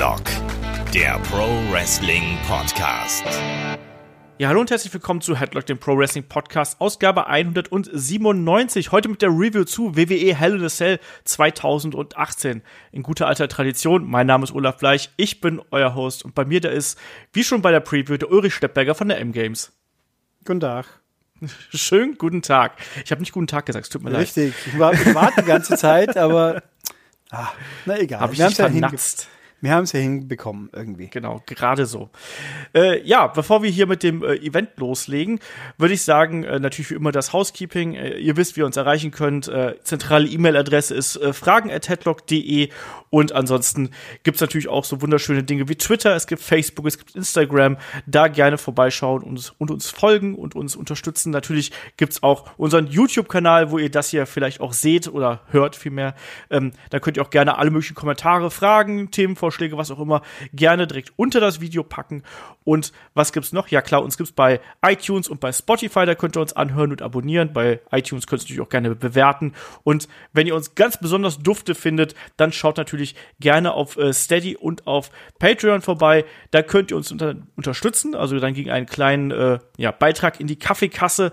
Headlock, der Pro Wrestling Podcast. Ja, hallo und herzlich willkommen zu Headlock, dem Pro Wrestling Podcast, Ausgabe 197. Heute mit der Review zu WWE Hell in a Cell 2018. In guter alter Tradition. Mein Name ist Olaf Bleich, ich bin euer Host und bei mir da ist, wie schon bei der Preview, der Ulrich Steppberger von der M-Games. Guten Tag. Schönen guten Tag. Ich habe nicht guten Tag gesagt, es tut mir Richtig. leid. Richtig, ich, war, ich warte die ganze Zeit, aber ah, na egal. Hab ich nicht vernatzt. Ja wir haben es ja hinbekommen irgendwie. Genau, gerade so. Äh, ja, bevor wir hier mit dem äh, Event loslegen, würde ich sagen, äh, natürlich wie immer das Housekeeping. Äh, ihr wisst, wie ihr uns erreichen könnt. Äh, zentrale E-Mail-Adresse ist äh, fragen.headlock.de und ansonsten gibt's natürlich auch so wunderschöne Dinge wie Twitter, es gibt Facebook, es gibt Instagram. Da gerne vorbeischauen und, und uns folgen und uns unterstützen. Natürlich gibt's auch unseren YouTube-Kanal, wo ihr das hier vielleicht auch seht oder hört vielmehr. Ähm, da könnt ihr auch gerne alle möglichen Kommentare, Fragen, Themen vorstellen Themenvorschläge, was auch immer, gerne direkt unter das Video packen. Und was gibt's noch? Ja klar, uns gibt's bei iTunes und bei Spotify, da könnt ihr uns anhören und abonnieren. Bei iTunes könnt ihr natürlich auch gerne bewerten. Und wenn ihr uns ganz besonders dufte findet, dann schaut natürlich gerne auf äh, Steady und auf Patreon vorbei. Da könnt ihr uns unter unterstützen, also dann gegen einen kleinen äh, ja, Beitrag in die Kaffeekasse.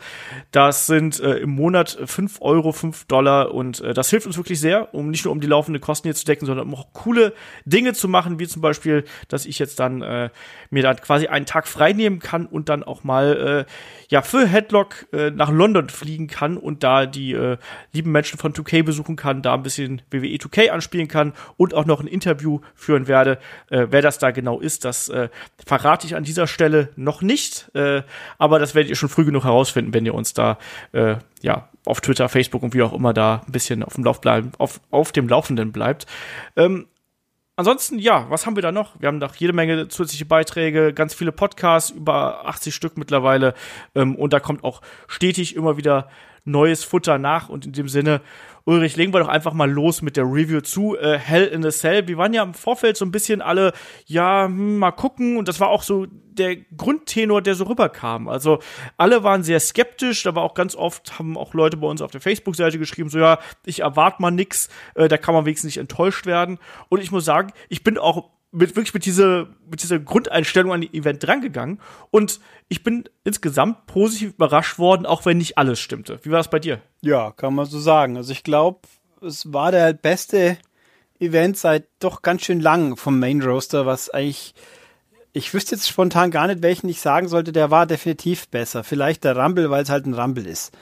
Das sind äh, im Monat 5 Euro, 5 Dollar und äh, das hilft uns wirklich sehr, um nicht nur um die laufenden Kosten hier zu decken, sondern um auch coole Dinge zu machen, wie zum Beispiel, dass ich jetzt dann äh, mir dann quasi einen Tag frei nehmen kann und dann auch mal äh, ja für Headlock äh, nach London fliegen kann und da die äh, lieben Menschen von 2K besuchen kann, da ein bisschen WWE 2K anspielen kann und auch noch ein Interview führen werde. Äh, wer das da genau ist, das äh, verrate ich an dieser Stelle noch nicht, äh, aber das werdet ihr schon früh genug herausfinden, wenn ihr uns da äh, ja auf Twitter, Facebook und wie auch immer da ein bisschen auf dem Lauf bleiben, auf, auf dem Laufenden bleibt. Ähm, Ansonsten, ja, was haben wir da noch? Wir haben noch jede Menge zusätzliche Beiträge, ganz viele Podcasts, über 80 Stück mittlerweile. Ähm, und da kommt auch stetig immer wieder neues Futter nach. Und in dem Sinne, Ulrich, legen wir doch einfach mal los mit der Review zu äh, Hell in a Cell. Wir waren ja im Vorfeld so ein bisschen alle, ja, hm, mal gucken. Und das war auch so der Grundtenor, der so rüberkam. Also alle waren sehr skeptisch. War auch ganz oft, haben auch Leute bei uns auf der Facebook-Seite geschrieben, so ja, ich erwarte mal nix. Äh, da kann man wenigstens nicht enttäuscht werden. Und ich muss sagen, ich bin auch mit, wirklich mit dieser, mit dieser Grundeinstellung an die Event drangegangen. Und ich bin insgesamt positiv überrascht worden, auch wenn nicht alles stimmte. Wie war das bei dir? Ja, kann man so sagen. Also ich glaube, es war der beste Event seit doch ganz schön lang vom Main Roaster, was eigentlich, ich wüsste jetzt spontan gar nicht, welchen ich sagen sollte, der war definitiv besser. Vielleicht der Rumble, weil es halt ein Rumble ist.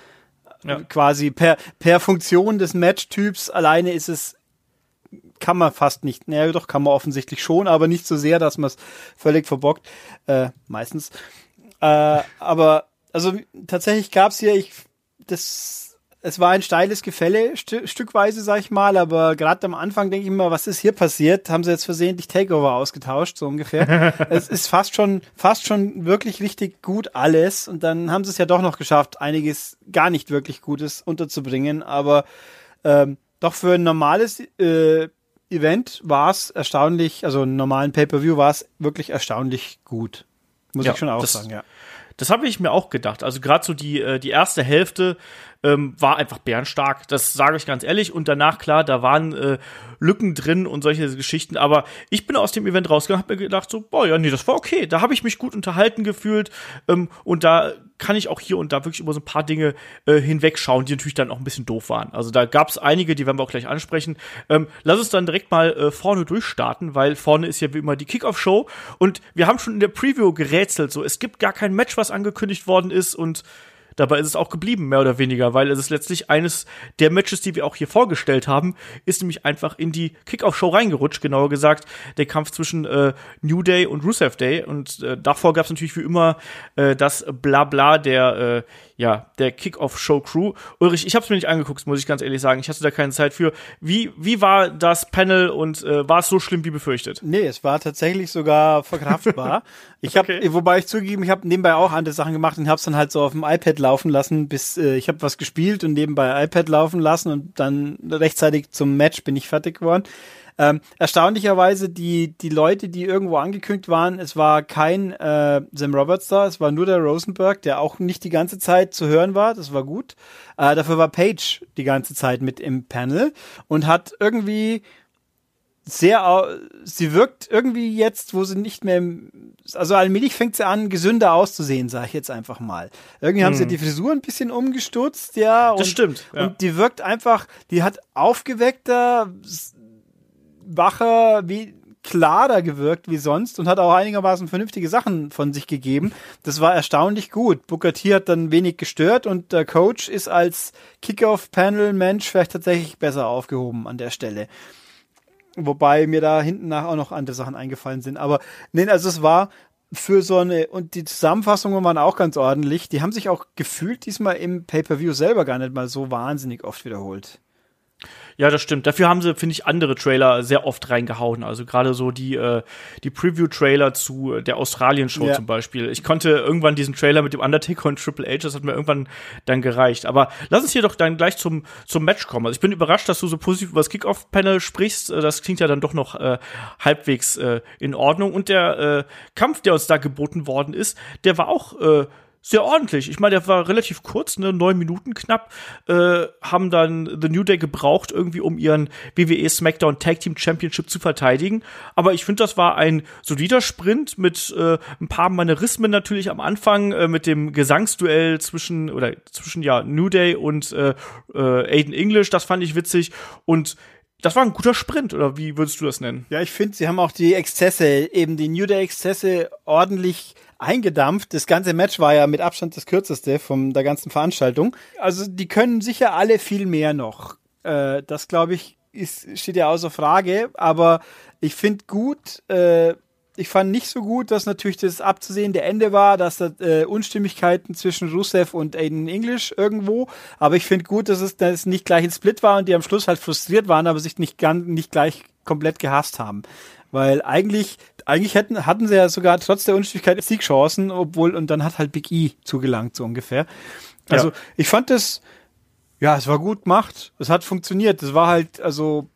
Ja. Quasi per, per Funktion des Matchtyps alleine ist es kann man fast nicht. Naja, doch, kann man offensichtlich schon, aber nicht so sehr, dass man es völlig verbockt. Äh, meistens. Äh, aber, also tatsächlich gab es hier, ich, das, es war ein steiles Gefälle, st stückweise, sag ich mal, aber gerade am Anfang denke ich immer, was ist hier passiert? Haben sie jetzt versehentlich Takeover ausgetauscht, so ungefähr. es ist fast schon, fast schon wirklich richtig gut alles und dann haben sie es ja doch noch geschafft, einiges gar nicht wirklich Gutes unterzubringen, aber ähm, doch für ein normales äh, Event war es erstaunlich, also einen normalen Pay-Per-View war es wirklich erstaunlich gut. Muss ja, ich schon auch das, sagen, ja. Das habe ich mir auch gedacht. Also gerade so die, äh, die erste Hälfte ähm, war einfach bärenstark. Das sage ich ganz ehrlich. Und danach, klar, da waren äh, Lücken drin und solche Geschichten. Aber ich bin aus dem Event rausgegangen, habe mir gedacht, so, boah, ja, nee, das war okay. Da habe ich mich gut unterhalten gefühlt. Ähm, und da kann ich auch hier und da wirklich über so ein paar Dinge äh, hinwegschauen, die natürlich dann auch ein bisschen doof waren. Also da gab es einige, die werden wir auch gleich ansprechen. Ähm, lass uns dann direkt mal äh, vorne durchstarten, weil vorne ist ja wie immer die Kickoff-Show. Und wir haben schon in der Preview gerätselt, so, es gibt gar kein Match, was angekündigt worden ist und Dabei ist es auch geblieben, mehr oder weniger, weil es ist letztlich eines der Matches, die wir auch hier vorgestellt haben, ist nämlich einfach in die Kickoff-Show reingerutscht, genauer gesagt, der Kampf zwischen äh, New Day und Rusev Day. Und äh, davor gab es natürlich wie immer äh, das Blabla der äh, ja, der Kick-Off-Show-Crew. Ulrich, ich habe es mir nicht angeguckt, muss ich ganz ehrlich sagen. Ich hatte da keine Zeit für. Wie, wie war das Panel und äh, war es so schlimm wie befürchtet? Nee, es war tatsächlich sogar verkraftbar. ich habe, okay. wobei ich zugegeben, ich habe nebenbei auch andere Sachen gemacht und habe es dann halt so auf dem iPad laufen lassen, bis äh, ich habe was gespielt und nebenbei iPad laufen lassen und dann rechtzeitig zum Match bin ich fertig geworden. Ähm, erstaunlicherweise die, die Leute, die irgendwo angekündigt waren, es war kein äh, Sam Roberts da, es war nur der Rosenberg, der auch nicht die ganze Zeit zu hören war, das war gut. Äh, dafür war Page die ganze Zeit mit im Panel und hat irgendwie sehr, sie wirkt irgendwie jetzt, wo sie nicht mehr, also allmählich fängt sie an, gesünder auszusehen, sage ich jetzt einfach mal. Irgendwie hm. haben sie hm. die Frisur ein bisschen umgestutzt, ja. Und, das stimmt. Ja. Und die wirkt einfach, die hat aufgeweckter, wacher, wie, klarer gewirkt wie sonst und hat auch einigermaßen vernünftige Sachen von sich gegeben. Das war erstaunlich gut. Booker T hat dann wenig gestört und der Coach ist als Kickoff-Panel-Mensch vielleicht tatsächlich besser aufgehoben an der Stelle. Wobei mir da hinten nach auch noch andere Sachen eingefallen sind. Aber nee, also es war für so eine, und die Zusammenfassungen waren auch ganz ordentlich. Die haben sich auch gefühlt diesmal im Pay-Per-View selber gar nicht mal so wahnsinnig oft wiederholt. Ja, das stimmt. Dafür haben sie, finde ich, andere Trailer sehr oft reingehauen. Also gerade so die, äh, die Preview-Trailer zu der Australien-Show ja. zum Beispiel. Ich konnte irgendwann diesen Trailer mit dem Undertaker und Triple H, das hat mir irgendwann dann gereicht. Aber lass uns hier doch dann gleich zum, zum Match kommen. Also ich bin überrascht, dass du so positiv über das Kickoff-Panel sprichst. Äh, das klingt ja dann doch noch äh, halbwegs äh, in Ordnung. Und der äh, Kampf, der uns da geboten worden ist, der war auch äh, sehr ordentlich. Ich meine, der war relativ kurz, ne, neun Minuten knapp, äh, haben dann The New Day gebraucht, irgendwie um ihren WWE SmackDown Tag Team Championship zu verteidigen. Aber ich finde, das war ein solider Sprint mit äh, ein paar Manierismen natürlich am Anfang, äh, mit dem Gesangsduell zwischen, oder zwischen, ja, New Day und äh, äh, Aiden English, das fand ich witzig. Und das war ein guter Sprint, oder wie würdest du das nennen? Ja, ich finde, sie haben auch die Exzesse, eben die New Day-Exzesse ordentlich eingedampft. Das ganze Match war ja mit Abstand das kürzeste von der ganzen Veranstaltung. Also die können sicher alle viel mehr noch. Äh, das glaube ich ist, steht ja außer Frage. Aber ich finde gut, äh, ich fand nicht so gut, dass natürlich das abzusehende Ende war, dass da äh, Unstimmigkeiten zwischen Rusev und Aiden English irgendwo. Aber ich finde gut, dass es, dass es nicht gleich ein Split war und die am Schluss halt frustriert waren, aber sich nicht, ganz, nicht gleich komplett gehasst haben. Weil eigentlich, eigentlich hätten, hatten sie ja sogar trotz der Unstimmigkeit Siegchancen, obwohl, und dann hat halt Big E zugelangt, so ungefähr. Also, ja. ich fand das, ja, es war gut gemacht. Es hat funktioniert. Es war halt, also,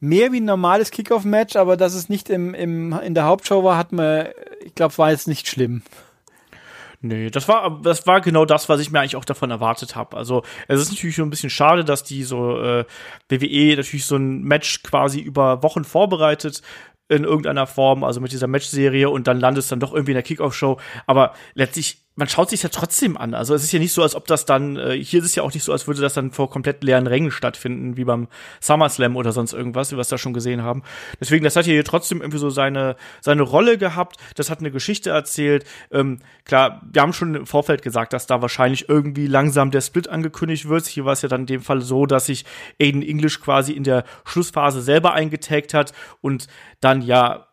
mehr wie ein normales Kickoff-Match, aber dass es nicht im, im, in der Hauptshow war, hat man, ich glaube, war jetzt nicht schlimm. Nee, das war, das war genau das, was ich mir eigentlich auch davon erwartet habe. Also es ist natürlich schon ein bisschen schade, dass die so äh, WWE natürlich so ein Match quasi über Wochen vorbereitet in irgendeiner Form, also mit dieser Matchserie und dann landet es dann doch irgendwie in der Kickoff-Show. Aber letztlich man schaut sich ja trotzdem an. Also es ist ja nicht so, als ob das dann, äh, hier ist es ja auch nicht so, als würde das dann vor komplett leeren Rängen stattfinden, wie beim SummerSlam oder sonst irgendwas, wie wir es da schon gesehen haben. Deswegen, das hat hier trotzdem irgendwie so seine, seine Rolle gehabt. Das hat eine Geschichte erzählt. Ähm, klar, wir haben schon im Vorfeld gesagt, dass da wahrscheinlich irgendwie langsam der Split angekündigt wird. Hier war es ja dann in dem Fall so, dass sich Aiden English quasi in der Schlussphase selber eingetaggt hat und dann ja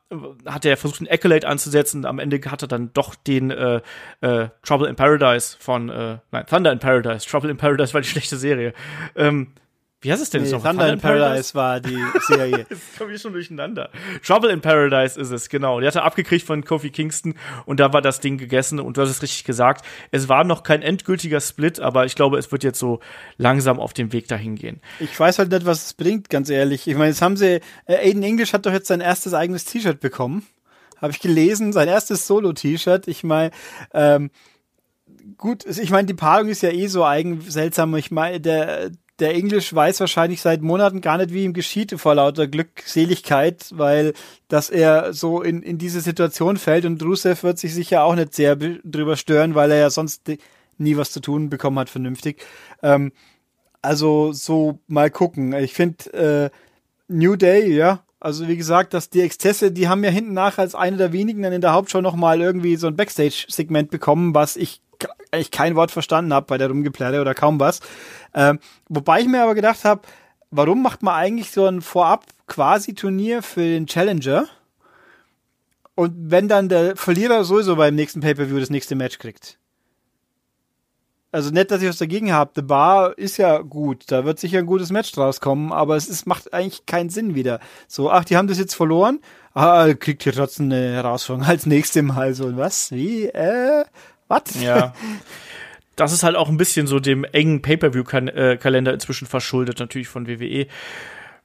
hat er versucht, einen Accolade anzusetzen. Am Ende hat er dann doch den äh, äh, Trouble in Paradise von, äh, nein, Thunder in Paradise. Trouble in Paradise war die schlechte Serie. Ähm, wie heißt es denn nee, jetzt noch? Thunder, in Paradise, Paradise war die Serie. das komme ich schon durcheinander. Trouble in Paradise ist es, genau. Die hat er abgekriegt von Kofi Kingston und da war das Ding gegessen und du hast es richtig gesagt. Es war noch kein endgültiger Split, aber ich glaube, es wird jetzt so langsam auf dem Weg dahin gehen. Ich weiß halt nicht, was es bringt, ganz ehrlich. Ich meine, jetzt haben sie, äh, Aiden English hat doch jetzt sein erstes eigenes T-Shirt bekommen. Habe ich gelesen, sein erstes Solo-T-Shirt. Ich meine, ähm, gut, ich meine, die Paarung ist ja eh so eigen seltsam. Ich meine, der der Englisch weiß wahrscheinlich seit Monaten gar nicht, wie ihm geschieht vor lauter Glückseligkeit, weil dass er so in, in diese Situation fällt und Rusev wird sich sicher auch nicht sehr drüber stören, weil er ja sonst nie was zu tun bekommen hat vernünftig. Ähm, also so mal gucken. Ich finde äh, New Day, ja, also wie gesagt, dass die Exzesse, die haben ja hinten nach als eine der wenigen dann in der Hauptshow noch mal irgendwie so ein Backstage-Segment bekommen, was ich eigentlich kein Wort verstanden habe bei der Rumgeplärre oder kaum was. Ähm, wobei ich mir aber gedacht habe, warum macht man eigentlich so ein Vorab-Quasi-Turnier für den Challenger? Und wenn dann der Verlierer sowieso beim nächsten Pay-Per-View das nächste Match kriegt. Also nicht, dass ich was dagegen habe. The Bar ist ja gut. Da wird sicher ein gutes Match draus kommen, aber es ist, macht eigentlich keinen Sinn wieder. So, ach, die haben das jetzt verloren. Ah, kriegt hier trotzdem eine Herausforderung als nächstes Mal. So, was? Wie? Äh? Was? Ja. Das ist halt auch ein bisschen so dem engen Pay-Per-View-Kalender inzwischen verschuldet, natürlich von WWE.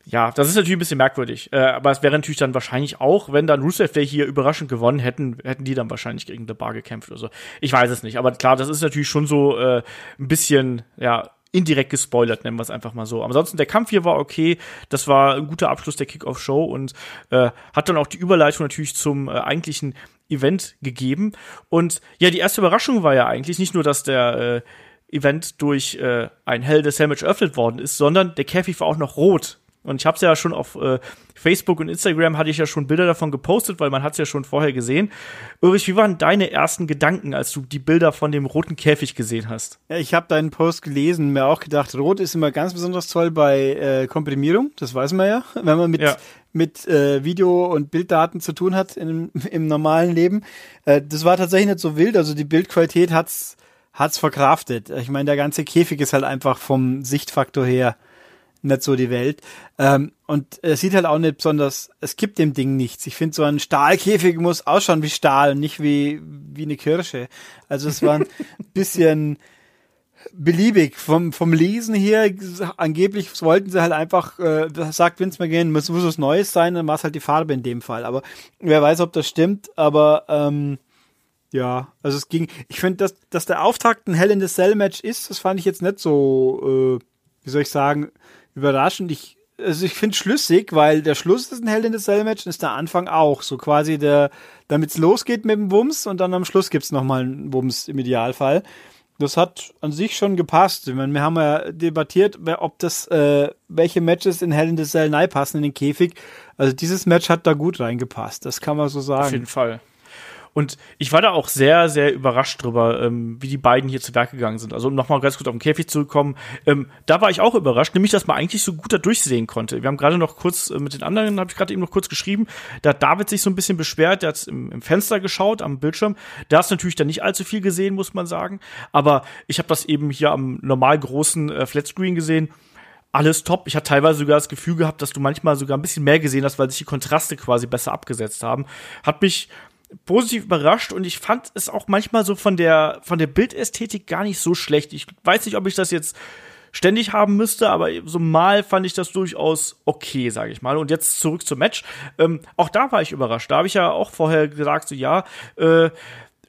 Ja, das ist natürlich ein bisschen merkwürdig. Äh, aber es wäre natürlich dann wahrscheinlich auch, wenn dann Rusev Day hier überraschend gewonnen hätten, hätten die dann wahrscheinlich gegen The Bar gekämpft oder so. Ich weiß es nicht. Aber klar, das ist natürlich schon so äh, ein bisschen, ja, indirekt gespoilert, nennen wir es einfach mal so. ansonsten, der Kampf hier war okay. Das war ein guter Abschluss der Kickoff-Show und äh, hat dann auch die Überleitung natürlich zum äh, eigentlichen Event gegeben. Und ja, die erste Überraschung war ja eigentlich nicht nur, dass der äh, Event durch äh, ein Hell des Sandwich eröffnet worden ist, sondern der Käfig war auch noch rot. Und ich habe es ja schon auf äh, Facebook und Instagram hatte ich ja schon Bilder davon gepostet, weil man hat es ja schon vorher gesehen. Ulrich, wie waren deine ersten Gedanken, als du die Bilder von dem roten Käfig gesehen hast? Ich habe deinen Post gelesen, mir auch gedacht, rot ist immer ganz besonders toll bei äh, Komprimierung, das weiß man ja, wenn man mit ja. mit äh, Video und Bilddaten zu tun hat in, im normalen Leben. Äh, das war tatsächlich nicht so wild, also die Bildqualität hat's hat's verkraftet. Ich meine, der ganze Käfig ist halt einfach vom Sichtfaktor her nicht so die Welt. Ähm, und es sieht halt auch nicht besonders, es gibt dem Ding nichts. Ich finde, so ein Stahlkäfig muss ausschauen wie Stahl und nicht wie, wie eine Kirsche. Also es war ein bisschen beliebig. Vom, vom Lesen her, angeblich wollten sie halt einfach, äh, das sagt Vince McGinn, muss, muss was Neues sein, dann war es halt die Farbe in dem Fall. Aber wer weiß, ob das stimmt, aber ähm, ja, also es ging, ich finde, dass, dass der Auftakt ein Hell in the Cell Match ist, das fand ich jetzt nicht so, äh, wie soll ich sagen, überraschend. Ich, also ich finde schlüssig, weil der Schluss ist ein Held in the Cell Match und ist der Anfang auch. So quasi der, damit es losgeht mit dem Wumms und dann am Schluss gibt es nochmal einen Wumms im Idealfall. Das hat an sich schon gepasst. Ich meine, wir haben ja debattiert, ob das, äh, welche Matches in Hell in the Cell passen in den Käfig. Also dieses Match hat da gut reingepasst. Das kann man so sagen. Auf jeden Fall. Und ich war da auch sehr, sehr überrascht drüber, ähm, wie die beiden hier zu Werk gegangen sind. Also um nochmal ganz kurz auf den Käfig zurückzukommen, ähm, da war ich auch überrascht, nämlich, dass man eigentlich so gut da durchsehen konnte. Wir haben gerade noch kurz äh, mit den anderen, habe ich gerade eben noch kurz geschrieben, da hat David sich so ein bisschen beschwert, der hat im, im Fenster geschaut, am Bildschirm. Da hast natürlich dann nicht allzu viel gesehen, muss man sagen. Aber ich habe das eben hier am normal großen äh, Flatscreen gesehen alles top. Ich hatte teilweise sogar das Gefühl gehabt, dass du manchmal sogar ein bisschen mehr gesehen hast, weil sich die Kontraste quasi besser abgesetzt haben. Hat mich positiv überrascht und ich fand es auch manchmal so von der, von der Bildästhetik gar nicht so schlecht. Ich weiß nicht, ob ich das jetzt ständig haben müsste, aber so mal fand ich das durchaus okay, sage ich mal. Und jetzt zurück zum Match. Ähm, auch da war ich überrascht. Da habe ich ja auch vorher gesagt, so ja, äh,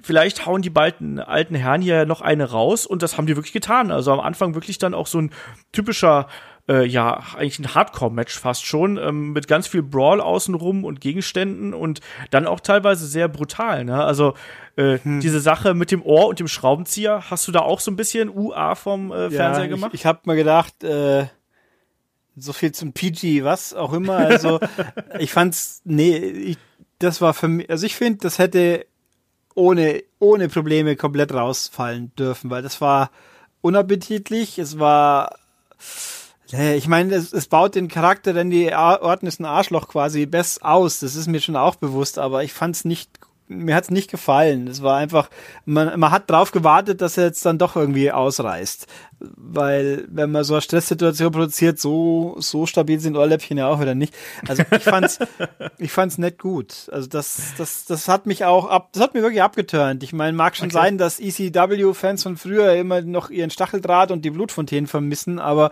vielleicht hauen die beiden alten Herren hier noch eine raus und das haben die wirklich getan. Also am Anfang wirklich dann auch so ein typischer äh, ja, eigentlich ein Hardcore-Match fast schon, ähm, mit ganz viel Brawl außenrum und Gegenständen und dann auch teilweise sehr brutal, ne? Also äh, hm. diese Sache mit dem Ohr und dem Schraubenzieher, hast du da auch so ein bisschen UA vom äh, Fernseher ja, gemacht? Ich, ich habe mal gedacht, äh, so viel zum PG, was auch immer. Also ich fand's, nee, ich, das war für mich, also ich finde, das hätte ohne, ohne Probleme komplett rausfallen dürfen, weil das war unappetitlich, es war ich meine, es, es baut den Charakter Randy Orton ist ein Arschloch quasi best aus. Das ist mir schon auch bewusst, aber ich fand es nicht, mir hat es nicht gefallen. Es war einfach, man, man hat drauf gewartet, dass er jetzt dann doch irgendwie ausreißt. Weil, wenn man so eine Stresssituation produziert, so, so stabil sind Ohrläppchen ja auch wieder nicht. Also ich fand's, ich fand's nicht gut. Also das, das, das hat mich auch ab, das hat mir wirklich abgeturnt. Ich meine, mag schon okay. sein, dass ECW-Fans von früher immer noch ihren Stacheldraht und die Blutfontänen vermissen, aber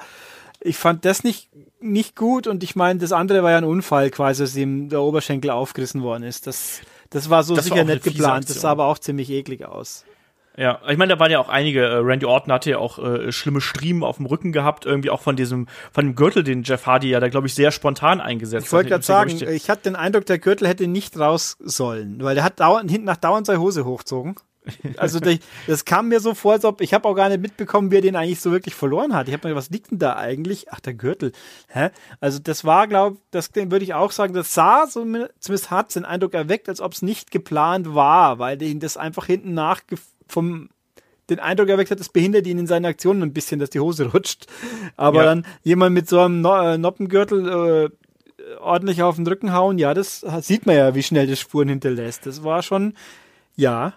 ich fand das nicht, nicht gut und ich meine, das andere war ja ein Unfall quasi, dass ihm der Oberschenkel aufgerissen worden ist. Das, das war so das sicher war nicht geplant. Das sah aber auch ziemlich eklig aus. Ja, ich meine, da waren ja auch einige. Äh, Randy Orton hatte ja auch äh, schlimme Striemen auf dem Rücken gehabt, irgendwie auch von diesem, von dem Gürtel, den Jeff Hardy ja da, glaube ich, sehr spontan eingesetzt ich wollte gerade sagen, ich, ich hatte den Eindruck, der Gürtel hätte nicht raus sollen, weil der hat dauernd, hinten nach dauernd seine Hose hochzogen. Also das kam mir so vor, als ob ich habe auch gar nicht mitbekommen, wie er den eigentlich so wirklich verloren hat. Ich habe mir was liegt denn da eigentlich? Ach, der Gürtel. Hä? Also das war, glaube das würde ich auch sagen, das sah so zumindest hat den Eindruck erweckt, als ob es nicht geplant war, weil ihn das einfach hinten nach vom den Eindruck erweckt hat, das behindert ihn in seinen Aktionen ein bisschen, dass die Hose rutscht. Aber ja. dann jemand mit so einem no äh, Noppengürtel äh, ordentlich auf den Rücken hauen, ja, das sieht man ja, wie schnell das Spuren hinterlässt. Das war schon, ja,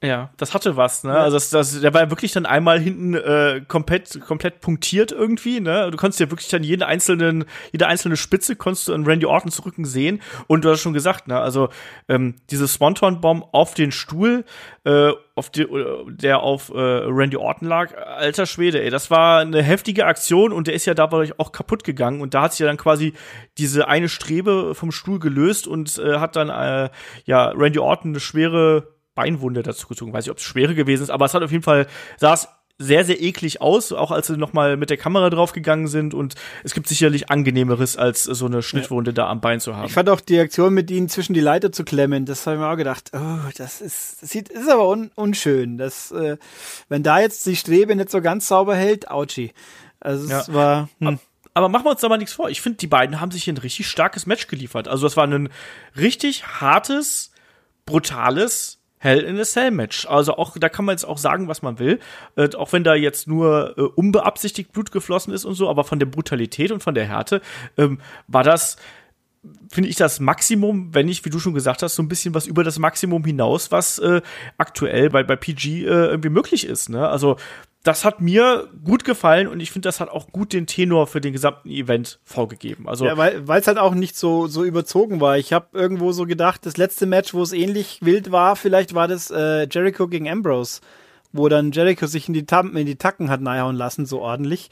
ja, das hatte was, ne? Ja. Also das, das, der war ja wirklich dann einmal hinten äh, komplett, komplett punktiert irgendwie, ne? Du konntest ja wirklich dann jeden einzelnen, jede einzelne Spitze konntest du an Randy Ortons Rücken sehen. Und du hast schon gesagt, ne? Also ähm, diese Swanton-Bomb auf den Stuhl, äh, auf die, der auf äh, Randy Orton lag, alter Schwede, ey, das war eine heftige Aktion und der ist ja dadurch auch kaputt gegangen und da hat sich ja dann quasi diese eine Strebe vom Stuhl gelöst und äh, hat dann äh, ja Randy Orton eine schwere Beinwunde dazu gezogen. Weiß nicht, ob es schwere gewesen ist, aber es hat auf jeden Fall, sah es sehr, sehr eklig aus, auch als sie nochmal mit der Kamera draufgegangen sind. Und es gibt sicherlich angenehmeres, als so eine Schnittwunde ja. da am Bein zu haben. Ich fand auch die Aktion mit ihnen zwischen die Leiter zu klemmen, das habe ich mir auch gedacht, oh, das ist, das sieht, ist aber un, unschön. Das, äh, wenn da jetzt die Strebe nicht so ganz sauber hält, ouchi. Also es ja. war. Hm. Aber machen wir uns da mal nichts vor. Ich finde, die beiden haben sich hier ein richtig starkes Match geliefert. Also das war ein richtig hartes, brutales, Hell in a Cell Match. Also auch, da kann man jetzt auch sagen, was man will. Äh, auch wenn da jetzt nur äh, unbeabsichtigt Blut geflossen ist und so, aber von der Brutalität und von der Härte ähm, war das, finde ich, das Maximum, wenn nicht, wie du schon gesagt hast, so ein bisschen was über das Maximum hinaus, was äh, aktuell bei, bei PG äh, irgendwie möglich ist. Ne? Also das hat mir gut gefallen und ich finde, das hat auch gut den Tenor für den gesamten Event vorgegeben. Also ja, weil es halt auch nicht so so überzogen war. Ich habe irgendwo so gedacht, das letzte Match, wo es ähnlich wild war, vielleicht war das äh, Jericho gegen Ambrose, wo dann Jericho sich in die, Tam in die Tacken hat najauen lassen, so ordentlich.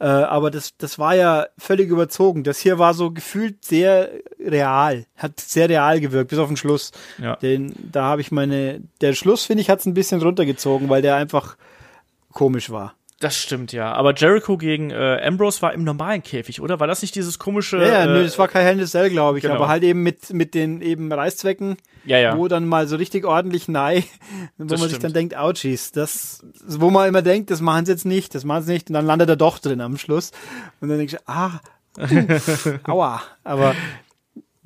Äh, aber das, das war ja völlig überzogen. Das hier war so gefühlt sehr real, hat sehr real gewirkt, bis auf den Schluss. Ja. Den, da habe ich meine, der Schluss, finde ich, hat es ein bisschen runtergezogen, weil der einfach komisch war. Das stimmt, ja. Aber Jericho gegen äh, Ambrose war im normalen Käfig, oder? War das nicht dieses komische. Ja, ja äh, nö, das war kein Hell in Cell, glaube ich. Genau. Aber halt eben mit, mit den eben Reißzwecken, ja, ja. wo dann mal so richtig ordentlich nein, wo das man stimmt. sich dann denkt, ouchies, das, wo man immer denkt, das machen sie jetzt nicht, das machen sie nicht. Und dann landet er doch drin am Schluss. Und dann denke ich, ah, uh, aua. Aber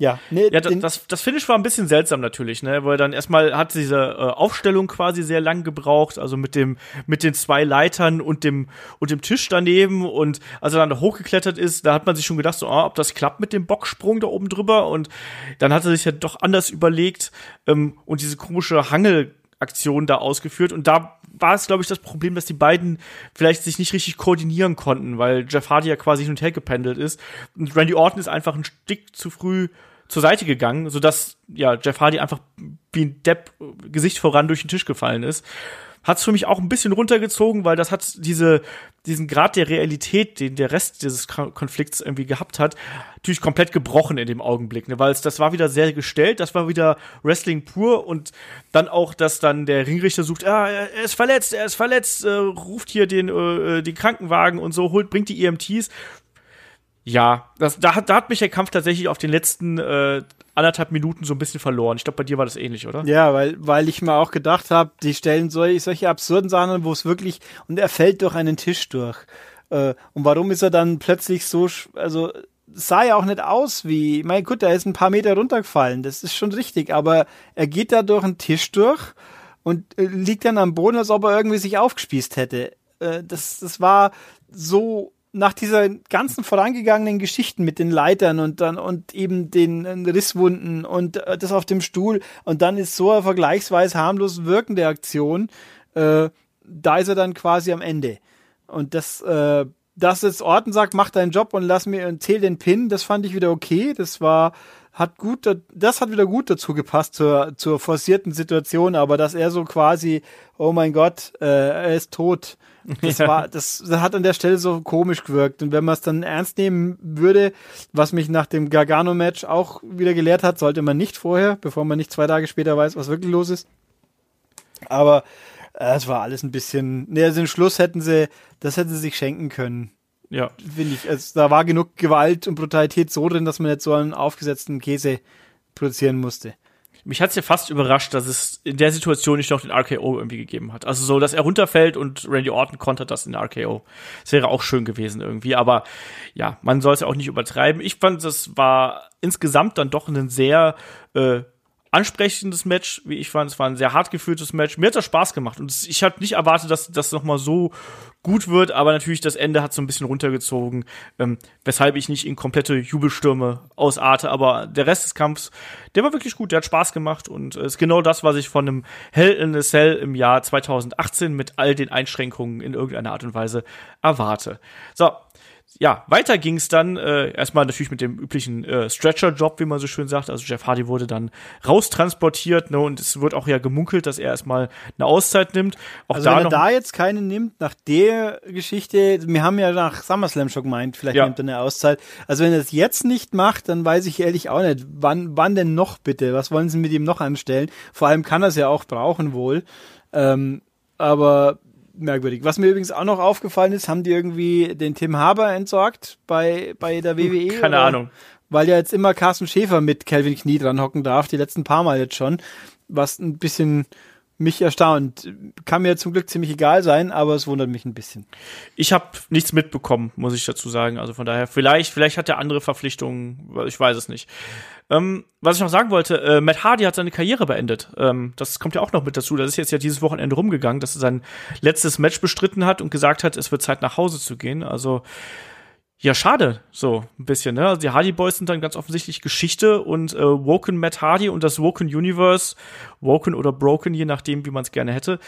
ja, nee, ja das, das Finish war ein bisschen seltsam natürlich, ne, weil dann erstmal hat diese äh, Aufstellung quasi sehr lang gebraucht, also mit dem mit den zwei Leitern und dem und dem Tisch daneben und als er dann da hochgeklettert ist, da hat man sich schon gedacht, so, oh, ob das klappt mit dem Bocksprung da oben drüber und dann hat er sich ja doch anders überlegt ähm, und diese komische Hangel Aktion da ausgeführt und da war es, glaube ich, das Problem, dass die beiden vielleicht sich nicht richtig koordinieren konnten, weil Jeff Hardy ja quasi hin und her gependelt ist und Randy Orton ist einfach ein Stück zu früh zur Seite gegangen, sodass ja Jeff Hardy einfach wie ein Depp Gesicht voran durch den Tisch gefallen ist. Hat's für mich auch ein bisschen runtergezogen, weil das hat diese, diesen Grad der Realität, den der Rest dieses Konflikts irgendwie gehabt hat, natürlich komplett gebrochen in dem Augenblick, ne? weil es, das war wieder sehr gestellt, das war wieder Wrestling pur und dann auch, dass dann der Ringrichter sucht, ah, er ist verletzt, er ist verletzt, äh, ruft hier den, äh, den Krankenwagen und so, holt, bringt die EMTs ja, das, da, hat, da hat mich der Kampf tatsächlich auf den letzten äh, anderthalb Minuten so ein bisschen verloren. Ich glaube, bei dir war das ähnlich, oder? Ja, weil, weil ich mir auch gedacht habe, die stellen solche, solche absurden Sachen, wo es wirklich, und er fällt durch einen Tisch durch. Äh, und warum ist er dann plötzlich so, also sah ja auch nicht aus wie, mein gut, er ist ein paar Meter runtergefallen, das ist schon richtig, aber er geht da durch einen Tisch durch und äh, liegt dann am Boden, als ob er irgendwie sich aufgespießt hätte. Äh, das, das war so nach dieser ganzen vorangegangenen Geschichten mit den Leitern und dann und eben den Risswunden und äh, das auf dem Stuhl und dann ist so eine vergleichsweise harmlos wirkende Aktion, äh, da ist er dann quasi am Ende. Und das, äh, dass jetzt Orten sagt, mach deinen Job und lass mir und zähl den Pin, das fand ich wieder okay. Das war, hat gut, das hat wieder gut dazu gepasst zur, zur forcierten Situation, aber dass er so quasi, oh mein Gott, äh, er ist tot, das war, das, hat an der Stelle so komisch gewirkt. Und wenn man es dann ernst nehmen würde, was mich nach dem Gargano-Match auch wieder gelehrt hat, sollte man nicht vorher, bevor man nicht zwei Tage später weiß, was wirklich los ist. Aber äh, es war alles ein bisschen, ne, also den Schluss hätten sie, das hätten sie sich schenken können. Ja. Finde ich. Also, da war genug Gewalt und Brutalität so drin, dass man jetzt so einen aufgesetzten Käse produzieren musste mich hat's ja fast überrascht, dass es in der Situation nicht noch den RKO irgendwie gegeben hat. Also so, dass er runterfällt und Randy Orton kontert das in der RKO. Das wäre auch schön gewesen irgendwie. Aber ja, man soll es ja auch nicht übertreiben. Ich fand, das war insgesamt dann doch ein sehr äh, ansprechendes Match, wie ich fand. Es war ein sehr hart geführtes Match. Mir hat das Spaß gemacht und ich hatte nicht erwartet, dass das noch mal so gut wird, aber natürlich das Ende hat so ein bisschen runtergezogen, ähm, weshalb ich nicht in komplette Jubelstürme ausarte. Aber der Rest des Kampfs, der war wirklich gut, der hat Spaß gemacht und äh, ist genau das, was ich von einem Hell in a Cell im Jahr 2018 mit all den Einschränkungen in irgendeiner Art und Weise erwarte. So, ja, weiter ging es dann äh, erstmal natürlich mit dem üblichen äh, Stretcher-Job, wie man so schön sagt. Also Jeff Hardy wurde dann raustransportiert, ne, und es wird auch ja gemunkelt, dass er erstmal eine Auszeit nimmt. Auch also da wenn er da jetzt keine nimmt, nach der Geschichte, wir haben ja nach SummerSlam schon gemeint, vielleicht ja. nimmt er eine Auszeit. Also wenn er es jetzt nicht macht, dann weiß ich ehrlich auch nicht, wann, wann denn noch bitte? Was wollen sie mit ihm noch anstellen? Vor allem kann er es ja auch brauchen wohl. Ähm, aber merkwürdig. Was mir übrigens auch noch aufgefallen ist, haben die irgendwie den Tim Haber entsorgt bei, bei der WWE? Keine oder? Ahnung. Weil ja jetzt immer Carsten Schäfer mit Calvin Knie dran hocken darf, die letzten paar Mal jetzt schon, was ein bisschen mich erstaunt. Kann mir zum Glück ziemlich egal sein, aber es wundert mich ein bisschen. Ich habe nichts mitbekommen, muss ich dazu sagen. Also von daher, vielleicht, vielleicht hat er andere Verpflichtungen, ich weiß es nicht. Ähm, was ich noch sagen wollte, äh, Matt Hardy hat seine Karriere beendet. Ähm, das kommt ja auch noch mit dazu. Das ist jetzt ja dieses Wochenende rumgegangen, dass er sein letztes Match bestritten hat und gesagt hat, es wird Zeit nach Hause zu gehen. Also ja, schade, so ein bisschen, ne? Also die Hardy Boys sind dann ganz offensichtlich Geschichte und äh, Woken Matt Hardy und das Woken Universe, Woken oder Broken, je nachdem, wie man es gerne hätte,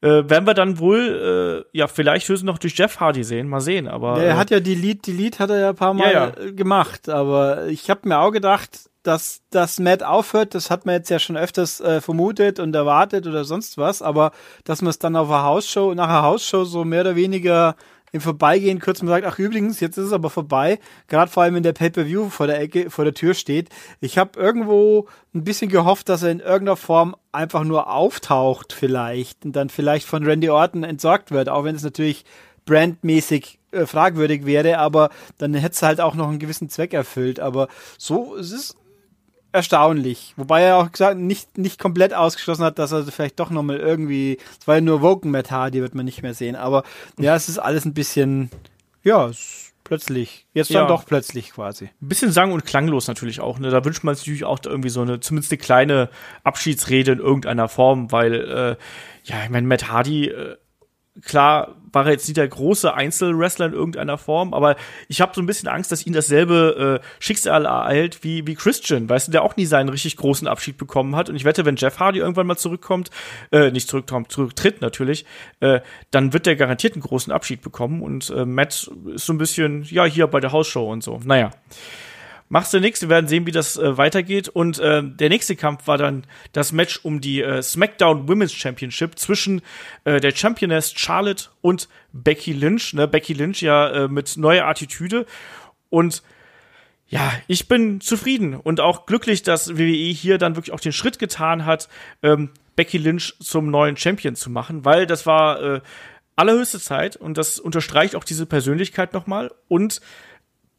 äh, werden wir dann wohl, äh, ja, vielleicht höchstens noch durch Jeff Hardy sehen, mal sehen, aber. Ja, er äh, hat ja die Lead, die Lead hat er ja ein paar Mal Ja, äh, gemacht, aber ich habe mir auch gedacht, dass dass Matt aufhört, das hat man jetzt ja schon öfters äh, vermutet und erwartet oder sonst was, aber dass man es dann auf einer Hausshow, nach einer Hausshow so mehr oder weniger im Vorbeigehen kurz mal sagt, ach übrigens, jetzt ist es aber vorbei, gerade vor allem in der Pay-Per-View vor der Ecke, vor der Tür steht. Ich habe irgendwo ein bisschen gehofft, dass er in irgendeiner Form einfach nur auftaucht vielleicht und dann vielleicht von Randy Orton entsorgt wird, auch wenn es natürlich brandmäßig äh, fragwürdig wäre, aber dann hätte es halt auch noch einen gewissen Zweck erfüllt. Aber so, es ist erstaunlich. Wobei er auch gesagt nicht, nicht komplett ausgeschlossen hat, dass er vielleicht doch nochmal irgendwie, es war ja nur Woken Matt Hardy, wird man nicht mehr sehen. Aber ja, es ist alles ein bisschen, ja, es ist plötzlich. Jetzt dann Ja. doch plötzlich quasi. ein bisschen sang- und klanglos natürlich auch. Ne? Da wünscht man sich natürlich auch irgendwie so eine, zumindest eine kleine Abschiedsrede in irgendeiner Form, weil, äh, ja, ich meine, Matt Hardy, äh, klar war er jetzt nicht der große Einzelwrestler in irgendeiner Form, aber ich habe so ein bisschen Angst, dass ihn dasselbe äh, Schicksal ereilt wie, wie Christian, weißt du, der auch nie seinen richtig großen Abschied bekommen hat. Und ich wette, wenn Jeff Hardy irgendwann mal zurückkommt, äh, nicht zurückkommt, zurücktritt natürlich, äh, dann wird der garantiert einen großen Abschied bekommen. Und äh, Matt ist so ein bisschen, ja, hier bei der Hausshow und so. Naja. Machst du nichts, wir werden sehen, wie das äh, weitergeht. Und äh, der nächste Kampf war dann das Match um die äh, SmackDown Women's Championship zwischen äh, der Championess Charlotte und Becky Lynch. Ne? Becky Lynch ja äh, mit neuer Attitüde. Und ja, ich bin zufrieden und auch glücklich, dass WWE hier dann wirklich auch den Schritt getan hat, ähm, Becky Lynch zum neuen Champion zu machen, weil das war äh, allerhöchste Zeit und das unterstreicht auch diese Persönlichkeit nochmal und